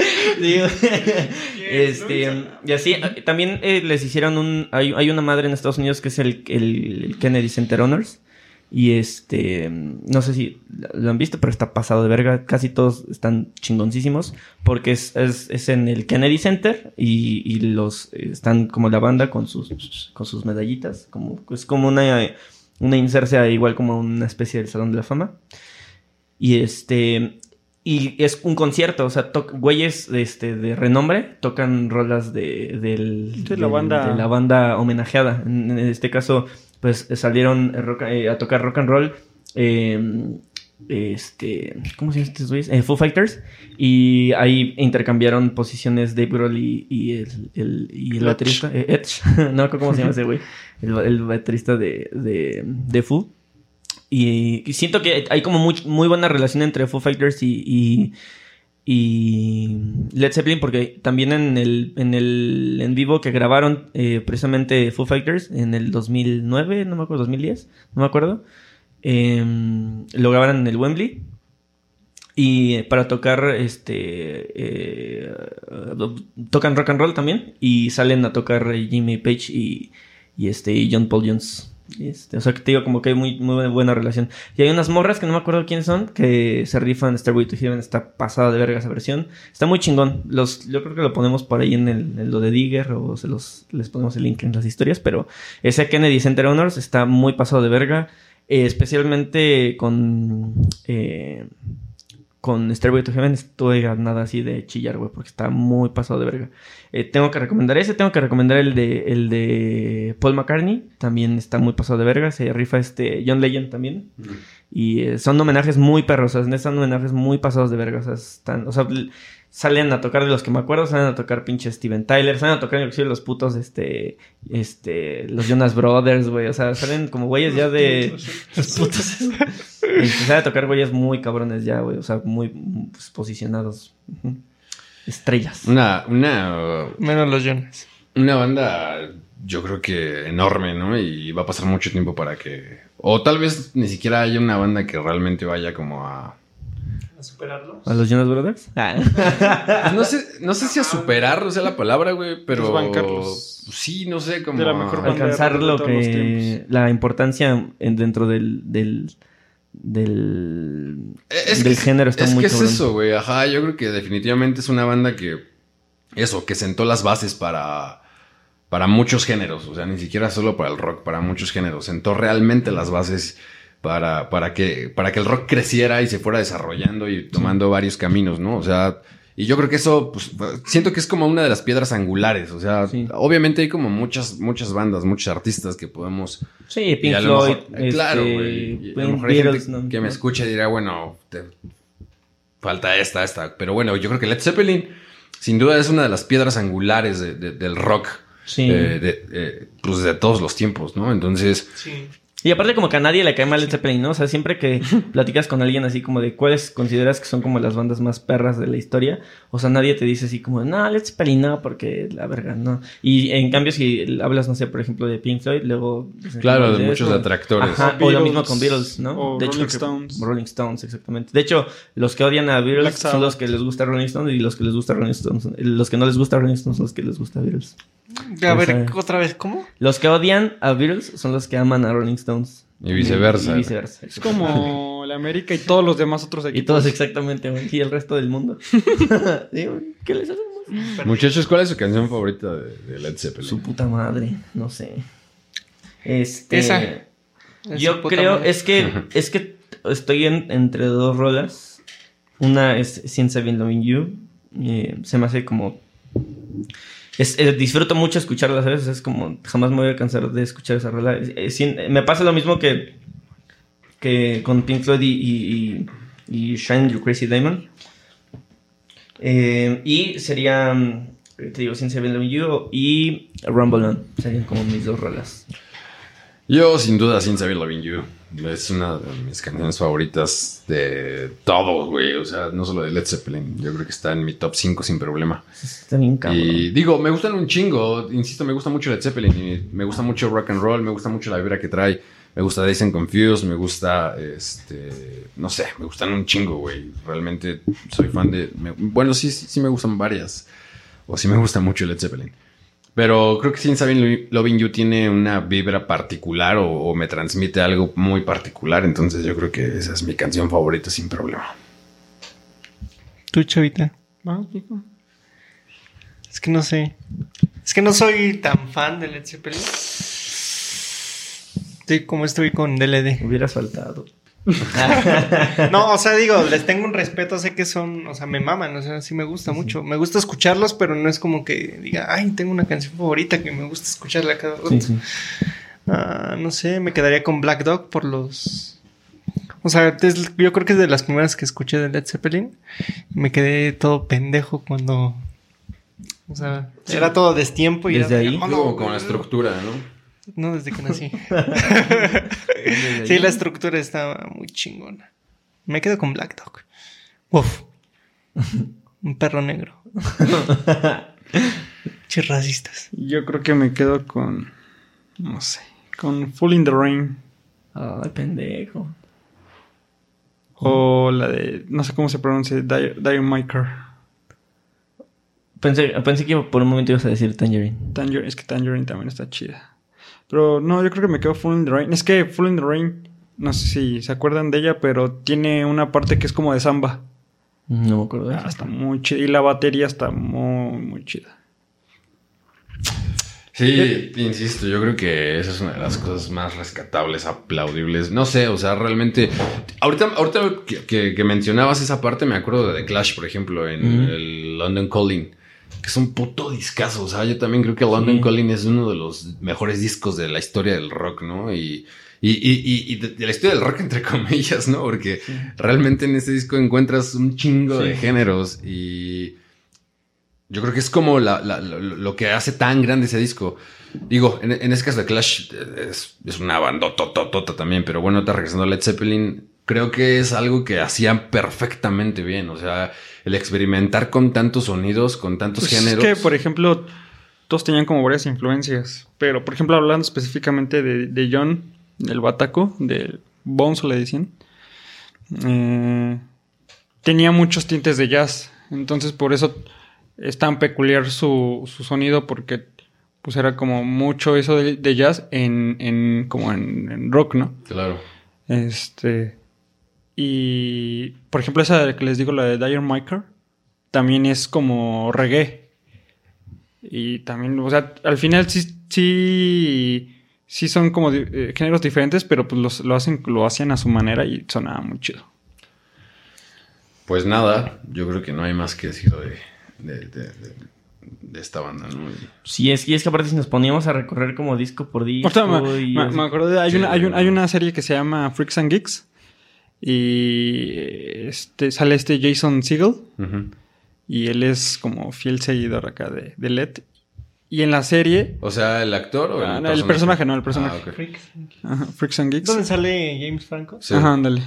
Digo, este, y así, también eh, les hicieron un, hay, hay una madre en Estados Unidos que es el, el- el Kennedy Center Honors. Y este, no sé si lo han visto, pero está pasado de verga. Casi todos están chingoncísimos. Porque es, es, es en el Kennedy Center y, y los están como la banda con sus, con sus medallitas. Como, es como una, una insercia igual como una especie del Salón de la Fama. Y este. Y es un concierto, o sea, güeyes este, de renombre tocan rolas de, del-
Sí, la
del-
banda-
de la banda homenajeada. En, en este caso, pues salieron rock- eh, a tocar rock and roll. eh, este, ¿cómo se llaman estos güeyes? Eh, Foo Fighters. Y ahí intercambiaron posiciones Dave Grohl y, el, el- y el baterista. eh, Edge. no me acuerdo cómo se llama ese güey. El, el baterista de, de, de Foo. Y, siento que hay como muy, muy buena relación entre Foo Fighters y, y, y Led Zeppelin porque también en el en el en vivo que grabaron eh, precisamente Foo Fighters en el 2009 no me acuerdo 2010 no me acuerdo eh, lo grabaron en el Wembley. Y para tocar este eh, tocan rock and roll también y salen a tocar Jimmy Page y este y John Paul Jones este, o sea, que te digo, como que hay muy, muy buena relación. Y hay unas morras que no me acuerdo quiénes son, que se rifan Starway to Heaven, está pasada de verga esa versión. Está muy chingón. Los, yo creo que lo ponemos por ahí en, el, lo de Digger o se los, les ponemos el link en las historias, pero ese Kennedy Center Honors está muy pasado de verga, eh, especialmente con... Eh, con Stairway to Heaven estoy a nada así de chillar, güey, porque está muy pasado de verga. Eh, tengo que recomendar ese, tengo que recomendar el de, el de Paul McCartney, también está muy pasado de verga, se rifa este John Legend también. Y eh, son homenajes muy perros, o sea, son homenajes muy pasados de verga, o sea, están, o sea, salen a tocar de los que me acuerdo, salen a tocar pinche Steven Tyler, salen a tocar inclusive los putos, este, este, los Jonas Brothers, güey, o sea, salen como güeyes ya de... los putos. salen a tocar güeyes muy cabrones ya, güey, o sea, muy pues, posicionados. Estrellas.
Una, una...
Menos los Jonas.
Una banda, yo creo que enorme, ¿no? Y va a pasar mucho tiempo para que... O tal vez ni siquiera haya una banda que realmente vaya como a
¿A superarlos?
¿A los Jonas Brothers?
Ah. no, sé, no sé si a superar, o sea, la palabra, güey, pero.
Bancarlos.
Sí, no sé, como.
De la mejor banda
Alcanzar lo que. La importancia en- dentro del. del del,
Es
del
que-
género está
es
muy
que es eso, güey. Ajá, yo creo que definitivamente es una banda que. Eso, que sentó las bases para. Para muchos géneros. O sea, ni siquiera solo para el rock, para muchos géneros. Sentó realmente las bases para, para, que, para que el rock creciera y se fuera desarrollando y tomando varios caminos, ¿no? O sea. Y yo creo que eso, pues, siento que es como una de las piedras angulares. O sea,
Sí.
obviamente hay como muchas, muchas bandas, muchos artistas que podemos
Sí,
y
Pink Floyd.
mejor- eh, claro,
este,
güey. y a lo
Pink
mejor hay
Beatles,
gente
¿no?
que me escucha y dirá, bueno, te- falta esta, esta. Pero bueno, yo creo que Led Zeppelin, sin duda, es una de las piedras angulares de- de- del rock.
Sí.
eh, de, eh, pues de todos los tiempos, ¿no? Entonces,
Sí.
Y aparte como que a nadie le cae mal el Zeppelin, ¿no? O sea, siempre que platicas con alguien así como de cuáles consideras que son como las bandas más perras de la historia, o sea, nadie te dice así como, no, Led Zeppelin no, porque la verga, no. Y en cambio si hablas, no sé, por ejemplo, de Pink Floyd, luego...
claro, de muchos.
Ajá,
O
o lo mismo con Beatles, ¿no?
o
de hecho,
Rolling Stones.
Rolling Stones, exactamente. De hecho, los que odian a Beatles son los que les gusta Rolling Stones y los que les gusta Rolling Stones. Los que no les gusta Rolling Stones son los que les gusta Beatles.
A
O
ver,
sea-
otra vez, ¿cómo?
Los que odian a Beatles son los que aman a Rolling Stones.
Y viceversa.
Y viceversa.
Es como la América y todos los demás otros equipos.
Y todos exactamente, güey. Y el resto del mundo. ¿Qué les hacemos?
Muchachos, ¿cuál es su canción favorita de, de Led Zeppelin?
Su puta madre, no sé. Este.
Esa. Es
Yo creo,
madre.
es que, es que estoy en- entre dos rolas. Una es Since I've Been Loving You. eh, se me hace como. Es- eh, disfruto mucho escucharla, ¿sabes? Es como. Jamás me voy a cansar de escuchar esa rola. Eh, eh, sin- me pasa lo mismo que. que con Pink Floyd y. y, Shine Your Crazy Diamond. Y sería. Te digo, Been Loving You y Rumble On. Serían como mis dos rolas.
Yo, sin duda, Sin Saber Loving You. Es una de mis canciones favoritas de todo, güey. O sea, no solo de Led Zeppelin. Yo creo que está en mi top 5 sin problema.
Está bien cabrón.
Y digo, me gustan un chingo. Insisto, me gusta mucho Led Zeppelin. Y me gusta mucho rock and roll. Me gusta mucho la vibra que trae. Me gusta Days and Confused. Me gusta, este... No sé, me gustan un chingo, güey. Realmente soy fan de... me- bueno, sí, sí, sí me gustan varias. O sí me gusta mucho Led Zeppelin. Pero creo que Sin Saber Loving You tiene una vibra particular o, o me transmite algo muy particular. Entonces yo creo que esa es mi canción favorita sin problema.
Tú, chavita. Es que no sé. Es que no soy tan fan de Led Zeppelin. Estoy como estoy con DLD.
Hubieras faltado.
No, o sea, digo, les tengo un respeto, sé que son, o sea, me maman, o sea, sí me gusta mucho. Me gusta escucharlos, pero no es como que diga, ay, tengo una canción favorita que me gusta escucharla cada rato.
Sí, sí.
Ah, no sé, me quedaría con Black Dog por los... O sea, es- yo creo que es de las primeras que escuché de Led Zeppelin. Me quedé todo pendejo cuando... O sea, era todo destiempo y
Desde
era-
ahí.
Oh,
con la estructura, ¿no?
No, desde que nací. Sí, la estructura estaba muy chingona. Me quedo con Black Dog. Uf. Un perro negro. Che racistas.
Yo creo que me quedo con. No sé. Con Full in the Rain.
Ay, pendejo.
O la de. No sé cómo se pronuncia. Maker.
Pensé, pensé que por un momento ibas a decir Tangerine.
Tangerine. Es que Tangerine también está chida. Pero no, yo creo que me quedo Full in the Rain. Es que Full in the Rain. No sé si se acuerdan de ella, pero tiene una parte que es como de samba.
No me acuerdo de
Ah,
eso.
está muy chida. Y la batería está muy, muy chida.
Sí, insisto, yo creo que esa es una de las cosas más rescatables, aplaudibles. No sé, o sea, realmente. Ahorita, ahorita que, que- que mencionabas esa parte, me acuerdo de The Clash, por ejemplo, en el London Calling, que es un puto discazo. O sea, yo también creo que London
Sí.
Calling es uno de los mejores discos de la historia del rock, ¿no? Y. Y, y- y- de, de la historia del rock, entre comillas, ¿no? Porque realmente en este disco encuentras un chingo de géneros y yo creo que es como la- la- lo, lo que hace tan grande ese disco. Digo, en, en este caso de Clash es, es una bandotototota también, pero bueno, está regresando a Led Zeppelin, creo que es algo que hacían perfectamente bien. O sea, el experimentar con tantos sonidos, con tantos
Pues
géneros.
Es que, por ejemplo, todos tenían como varias influencias. Pero, por ejemplo, hablando específicamente de, de John, del Bataco, del Bonzo le decían, eh, tenía muchos tintes de jazz. Entonces, por eso es tan peculiar su, su sonido, porque pues era como mucho eso de, de jazz en, en como en, en rock, ¿no?
Claro.
Este. Y. Por ejemplo, esa que les digo, la de Dire Maker. También es como reggae. Y también, o sea, al final sí. Sí, sí son como eh, géneros diferentes, pero pues los- lo hacen, lo hacían a su manera y sonaba muy chido.
Pues nada, yo creo que no hay más que decir de, de- de- de- de esta banda, ¿no? Y-
Sí, es, y es que aparte si nos poníamos a recorrer como disco por disco.
Me,
y
me- acordé hay,
Sí,
una, hay, un- hay una serie que se llama Freaks and Geeks. Y este, sale este Jason Segel.
Ujú.
Y él es como fiel seguidor acá de, de LED. Y en la serie.
O sea, ¿el actor o el,
Ah, no,
personaje?
el personaje, no, el personaje.
Ah, ok.
Ajá, Freaks and Geeks.
¿Dónde sale James Franco?
Sí.
Ajá, ándale.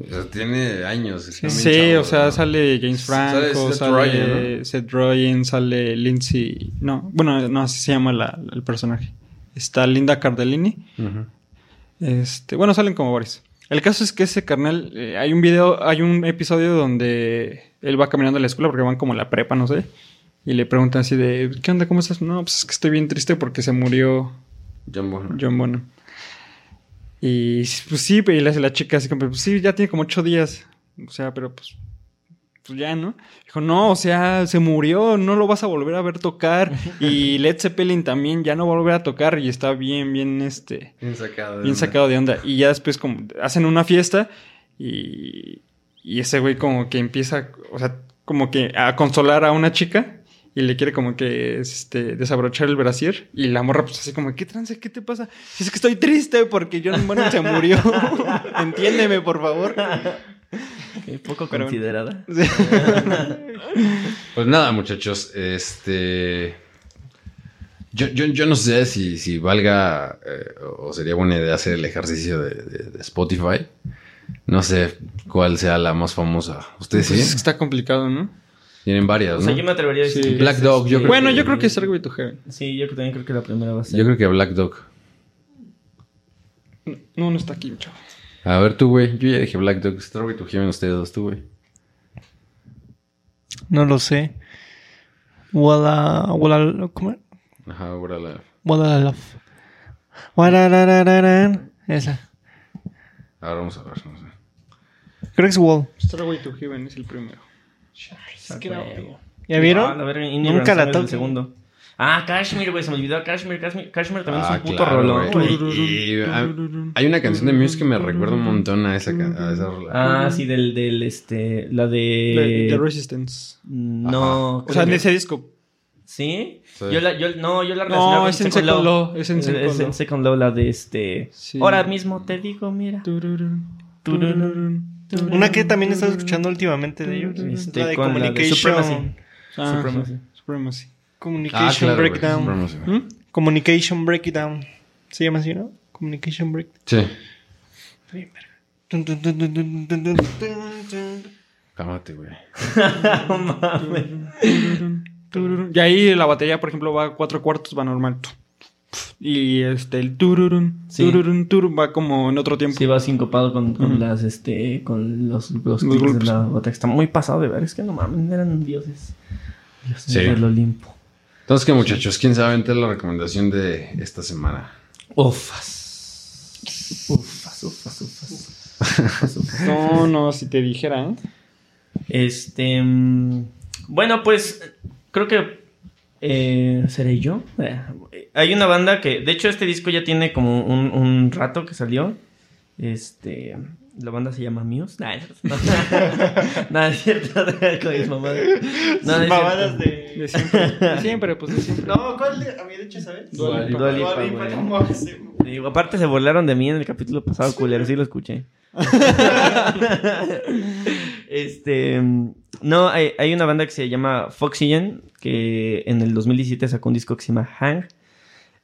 O sea, tiene años.
Sí,
chavo,
o sea,
¿no?
sale James
Sale
Franco,
Seth
sale Seth Rogen, sale Lindsay. No, bueno, no, así se llama la- el personaje. Está Linda Cardellini. Este, bueno, salen como varios. El caso es que ese carnal, eh, hay un video, hay un episodio donde él va caminando a la escuela porque van como a la prepa, no sé. Y le preguntan así de, ¿qué onda? ¿Cómo estás? No, pues es que estoy bien triste porque se murió
John Bonham.
John Bonham. Y pues sí, y le hace la chica así como, pues sí, ya tiene como ocho días. O sea, pero pues, pues ya, ¿no? Dijo, no, o sea, se murió, no lo vas a volver a ver tocar. Y Led Zeppelin también ya no va a volver a tocar y está bien, bien, este,
Bien sacado. de
bien
onda.
sacado de onda. Y ya después como hacen una fiesta y, y ese güey como que empieza, o sea, como que a consolar a una chica y le quiere como que este, desabrochar el brasier y la morra pues así como, ¿qué trance? ¿Qué te pasa? Es que estoy triste porque John Bonham se murió. Entiéndeme, por favor.
Qué poco
Pero-
considerada.
Pues nada, muchachos. Este. Yo, yo, yo no sé si, si valga eh, o sería buena idea hacer el ejercicio de, de- de Spotify. No sé cuál sea la más famosa. ¿Ustedes
Pues es que
sí?
está complicado, ¿no?
Tienen varias,
O sea,
¿no?
yo me atrevería a decir.
Sí.
Black Dog, yo creo
Bueno,
que-
yo creo que es Starway to Heaven.
Sí, yo también creo que la primera va a ser.
Yo creo que Black Dog.
No, no está aquí, chavo.
A ver tú, güey. Yo ya dije Black Dog. Starway to Heaven, ustedes dos, tú, güey.
No lo sé. Walla... Walla... ¿Cómo?
Ajá, ahora la...
Walla Love. Warararararan. Esa.
Ahora vamos a ver, no sé.
Creo que es Wall.
Starway to Heaven es el primero.
¿Ya vieron?
Ah, la verga,
Nunca la
toco. el segundo. Ah, Kashmir, güey, se me olvidó. Kashmir, Kashmir, Kashmir también
Ah,
es un puto
claro,
rolón.
Y- y- hay- hay una canción de Muse que me recuerda un montón a esa, a esa rola.
Ah, sí, del, del, este, la de...
The Resistance.
No.
O sea, en ese disco.
¿Sí?
Sí.
Yo la, yo, no, yo la
No,
relacionaba
es
con
en Second Law, es en
Es-
Second
es en. Second Law, la de este...
Sí.
Ahora mismo te digo, mira.
Tururun,
Tururun,
tururun,
Una que también estado escuchando últimamente de ellos.
Este,
la de
con la de
Communication.
Supremacy.
Ah,
Supremacy.
Supremacy.
Communication
ah, claro,
Breakdown.
¿Mm?
Communication Breakdown. Se llama así, ¿no? Communication Breakdown.
Sí. Cámate, güey.
y ahí la batería, por ejemplo, va a cuatro cuartos, va normal. Y este, el tururun,
sí.
tururun, tururun, va como en otro tiempo.
Sí, va sincopado con, con las, este, con los, los, de la batería. Está muy pasado de ver, es que no mames, eran dioses. Dios
sí.
del Olimpo.
Entonces, ¿qué muchachos? ¿Quién sabe entonces la recomendación de esta semana?
Ufas. Ufas, ufas, ufas. Ufas, ufas.
No, no, si te dijera, ¿eh?
Este. mm, Bueno, pues creo que. eh, ¿Seré yo? Eh, hay una banda que. De hecho, este disco ya tiene como un, un rato que salió. Este. La banda se llama Muse. Nah, es cierto. No, es cierto. Con mis. No, es
Mamadas de...
De siempre. De siempre, pues de siempre.
No, ¿cuál de- había dicho, sabes?
Dua Lipa.
Dua Lipa,
Dua Lipa,
güey.
¿cómo hace?
Digo, aparte se burlaron de mí en el capítulo pasado, culero, sí lo escuché. este, no, hay, hay una banda que se llama Foxygen, que en el 2017 sacó un disco que se llama Hang.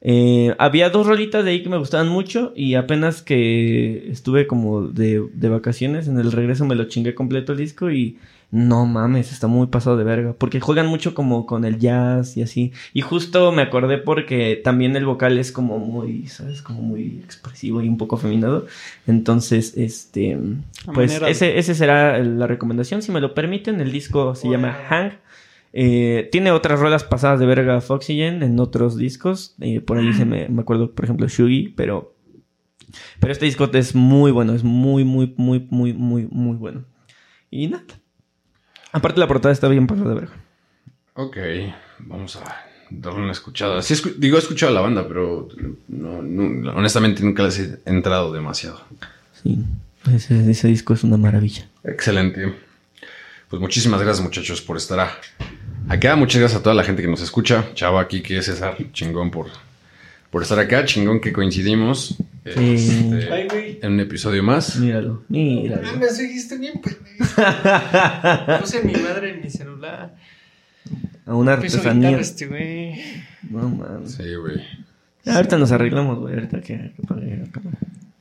Eh, había dos rolitas de ahí que me gustaban mucho y apenas que estuve como de, de vacaciones, en el regreso me lo chingué completo el disco y no mames, está muy pasado de verga, porque juegan mucho como con el jazz y así. Y justo me acordé porque también el vocal es como muy, ¿sabes? Como muy expresivo y un poco afeminado. Entonces, este, pues
de-
ese, ese será la recomendación, si me lo permiten. El disco se llama Hang. Eh, tiene otras rolas pasadas de verga Foxygen en otros discos. eh, por ahí se me, me acuerdo, por ejemplo, Shugi, pero. Pero este disco es muy bueno, es muy, muy, muy, muy, muy, muy bueno. Y nada. Aparte, la portada está bien pasada de verga.
Ok, vamos a darle una escuchada. Sí, escu- digo, he escuchado a la banda, pero no, no- honestamente nunca les he entrado demasiado.
Sí, ese, ese disco es una maravilla.
Excelente. Pues muchísimas gracias, muchachos, por estar a- acá. Muchas gracias a toda la gente que nos escucha. Chava, Kike, César, chingón por, por estar acá. Chingón que coincidimos este,
Ay, güey.
en un episodio más.
Míralo, míralo.
Ah, me seguiste bien, pendejo. Puse mi madre en mi celular.
A una artesanía.
este güey.
No mames.
Sí, güey.
Ahorita nos arreglamos, güey. Ahorita que, que apague la cámara.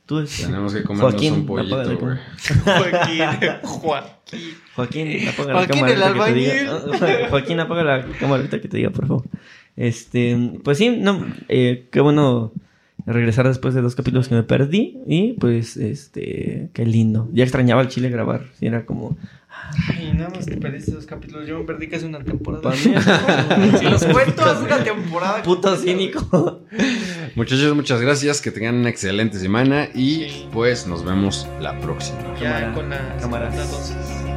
Tú
Tenemos que comernos
Joaquín,
un pollito, güey.
cámara.
Joaquín. Joaquín.
Joaquín, apaga
Joaquín,
la cámara.
el
ahorita que te diga.
albañil.
Ah, Joaquín, apaga la cámara ahorita que te diga, por favor. Este, pues sí, no, eh, qué bueno regresar después de dos capítulos que me perdí. Y pues, este, qué lindo. Ya extrañaba el chile grabar. Sí, era como.
Ay, nada más te perdiste dos capítulos. Yo me perdí casi una temporada. Si los cuento, hace una temporada.
Puto cínico.
Muchachos, muchas gracias. Que tengan una excelente semana y
Sí.
pues nos vemos la próxima.
Ya
Cámara,
con la
cámaras.